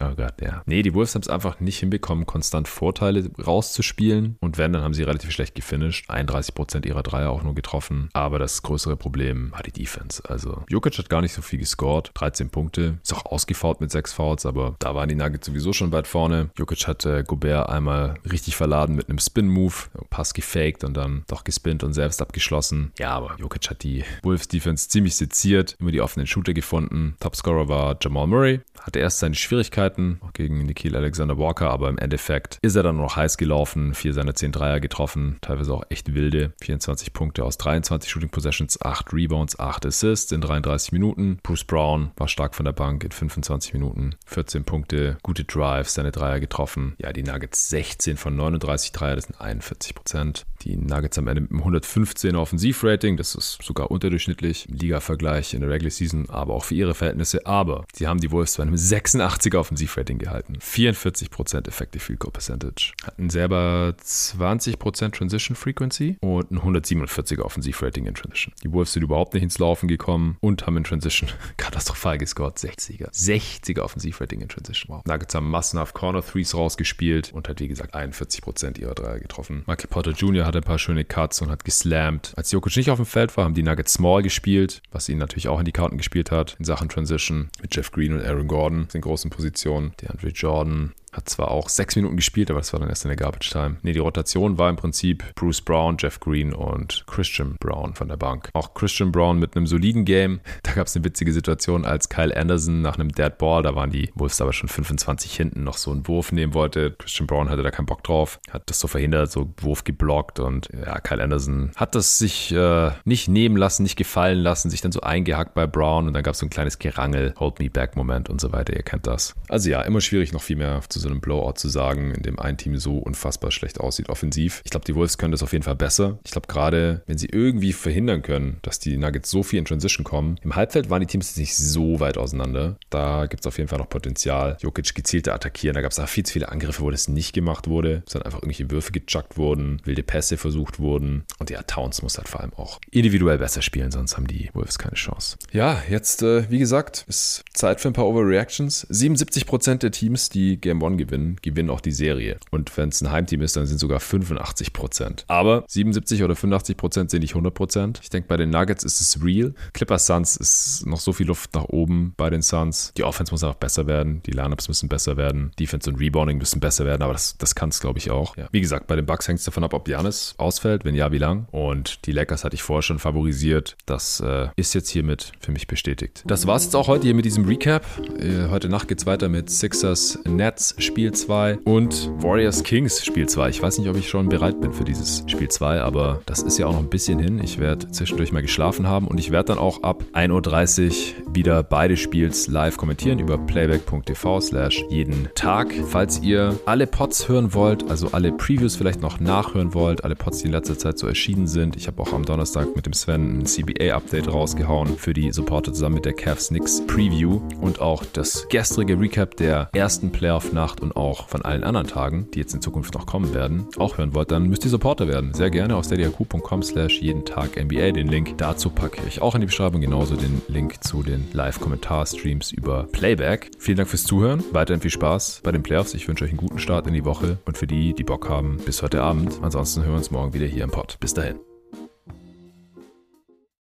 A: Oh Gott, ja. Nee, die Wolves haben es einfach nicht hinbekommen, konstant Vorteile rauszuspielen. Und wenn, dann haben sie relativ schlecht gefinisht. 31% ihrer Dreier auch nur getroffen. Aber das größere Problem war die Defense. Also, Jokic hat gar nicht so viel gescored. 13 Punkte. Ist auch ausgefault mit 6 Fouls, aber da waren die Nuggets sowieso schon weit vorne. Jokic hat äh, Gobert einmal richtig verladen mit einem Spin-Move. Pass gefaked und dann doch gespinnt und selbst abgeschlossen. Ja, aber Jokic hat die Wolves-Defense ziemlich seziert. Immer die offenen Shooter gefunden. Topscorer war Jamal Murray. Hatte erst seine Schwierigkeiten Möglichkeiten gegen Nikhil Alexander Walker, aber im Endeffekt ist er dann noch heiß gelaufen, vier seiner zehn Dreier getroffen, teilweise auch echt wilde, 24 Punkte aus 23 Shooting Possessions, 8 Rebounds, 8 Assists in 33 Minuten. Bruce Brown war stark von der Bank in 25 Minuten, 14 Punkte, gute Drives, seine Dreier getroffen. Ja, die Nuggets 16 von 39 Dreier, das sind 41 Prozent. Die Nuggets am Ende mit einem 115 Offensivrating, das ist sogar unterdurchschnittlich im Liga-Vergleich in der Regular Season, aber auch für ihre Verhältnisse. Aber sie haben die Wolves zu einem 86er Offensivrating gehalten. 44% Effective Field Goal Percentage. Hatten selber 20% Transition Frequency und ein 147er Offensivrating in Transition. Die Wolves sind überhaupt nicht ins Laufen gekommen und haben in Transition katastrophal gescored. 60er. 60er Offensivrating in Transition. Wow. Nuggets haben massenhaft Corner Threes rausgespielt und hat wie gesagt 41% ihrer Dreier getroffen. Michael Potter Jr hatte ein paar schöne Cuts und hat geslammt. Als Jokic nicht auf dem Feld war, haben die Nuggets Small gespielt, was ihnen natürlich auch in die Karten gespielt hat in Sachen Transition mit Jeff Green und Aaron Gordon in großen Positionen. Der Andre Jordan hat zwar auch sechs Minuten gespielt, aber das war dann erst in der Garbage Time. Nee, die Rotation war im Prinzip Bruce Brown, Jeff Green und Christian Brown von der Bank. Auch Christian Brown mit einem soliden Game. Da gab es eine witzige Situation, als Kyle Anderson nach einem Dead Ball, da waren die Wolves aber schon 25 hinten, noch so einen Wurf nehmen wollte. Christian Brown hatte da keinen Bock drauf, hat das so verhindert, so Wurf geblockt und ja, Kyle Anderson hat das sich äh, nicht nehmen lassen, nicht gefallen lassen, sich dann so eingehackt bei Brown und dann gab es so ein kleines Gerangel, Hold Me Back Moment und so weiter. Ihr kennt das. Also ja, immer schwierig, noch viel mehr zu so einem Blowout zu sagen, in dem ein Team so unfassbar schlecht aussieht offensiv. Ich glaube, die Wolves können das auf jeden Fall besser. Ich glaube, gerade wenn sie irgendwie verhindern können, dass die Nuggets so viel in Transition kommen. Im Halbfeld waren die Teams nicht so weit auseinander. Da gibt es auf jeden Fall noch Potenzial. Jokic gezielte attackieren. Da gab es auch viel zu viele Angriffe, wo das nicht gemacht wurde, sondern einfach irgendwelche Würfe gejuckt wurden, wilde Pässe versucht wurden. Und ja, Towns muss halt vor allem auch individuell besser spielen, sonst haben die Wolves keine Chance. Ja, jetzt, äh, wie gesagt, ist Zeit für ein paar Overreactions. 77% der Teams, die Game One gewinnen, gewinnen auch die Serie. Und wenn es ein Heimteam ist, dann sind sogar 85 Prozent. Aber 77 oder 85 Prozent sind nicht 100 Prozent. Ich denke, bei den Nuggets ist es real. Clippers Suns ist noch so viel Luft nach oben bei den Suns. Die Offense muss einfach besser werden. Die Lineups müssen besser werden. Defense und Rebounding müssen besser werden. Aber das, das kann es, glaube ich, auch. Ja. Wie gesagt, bei den Bucks hängt es davon ab, ob Janis ausfällt. Wenn ja, wie lang. Und die Lakers hatte ich vorher schon favorisiert. Das äh, ist jetzt hiermit für mich bestätigt. Das war es jetzt auch heute hier mit diesem Recap. Äh, heute Nacht geht es weiter mit Sixers Nets Spiel 2 und Warriors Kings Spiel 2. Ich weiß nicht, ob ich schon bereit bin für dieses Spiel 2, aber das ist ja auch noch ein bisschen hin. Ich werde zwischendurch mal geschlafen haben und ich werde dann auch ab 1.30 Uhr wieder beide Spiels live kommentieren über playback.tv slash jeden Tag. Falls ihr alle Pods hören wollt, also alle Previews vielleicht noch nachhören wollt, alle Pods, die in letzter Zeit so erschienen sind. Ich habe auch am Donnerstag mit dem Sven ein CBA-Update rausgehauen für die Supporter zusammen mit der Cavs Knicks Preview und auch das gestrige Recap der ersten Playoff-Nacht macht und auch von allen anderen Tagen, die jetzt in Zukunft noch kommen werden, auch hören wollt, dann müsst ihr Supporter werden. Sehr gerne auf steadyhq.com slash jeden Tag NBA. Den Link dazu packe ich auch in die Beschreibung, genauso den Link zu den Live-Kommentar-Streams über Playback. Vielen Dank fürs Zuhören, weiterhin viel Spaß bei den Playoffs. Ich wünsche euch einen guten Start in die Woche und für die, die Bock haben, bis heute Abend. Ansonsten hören wir uns morgen wieder hier im Pod. Bis dahin.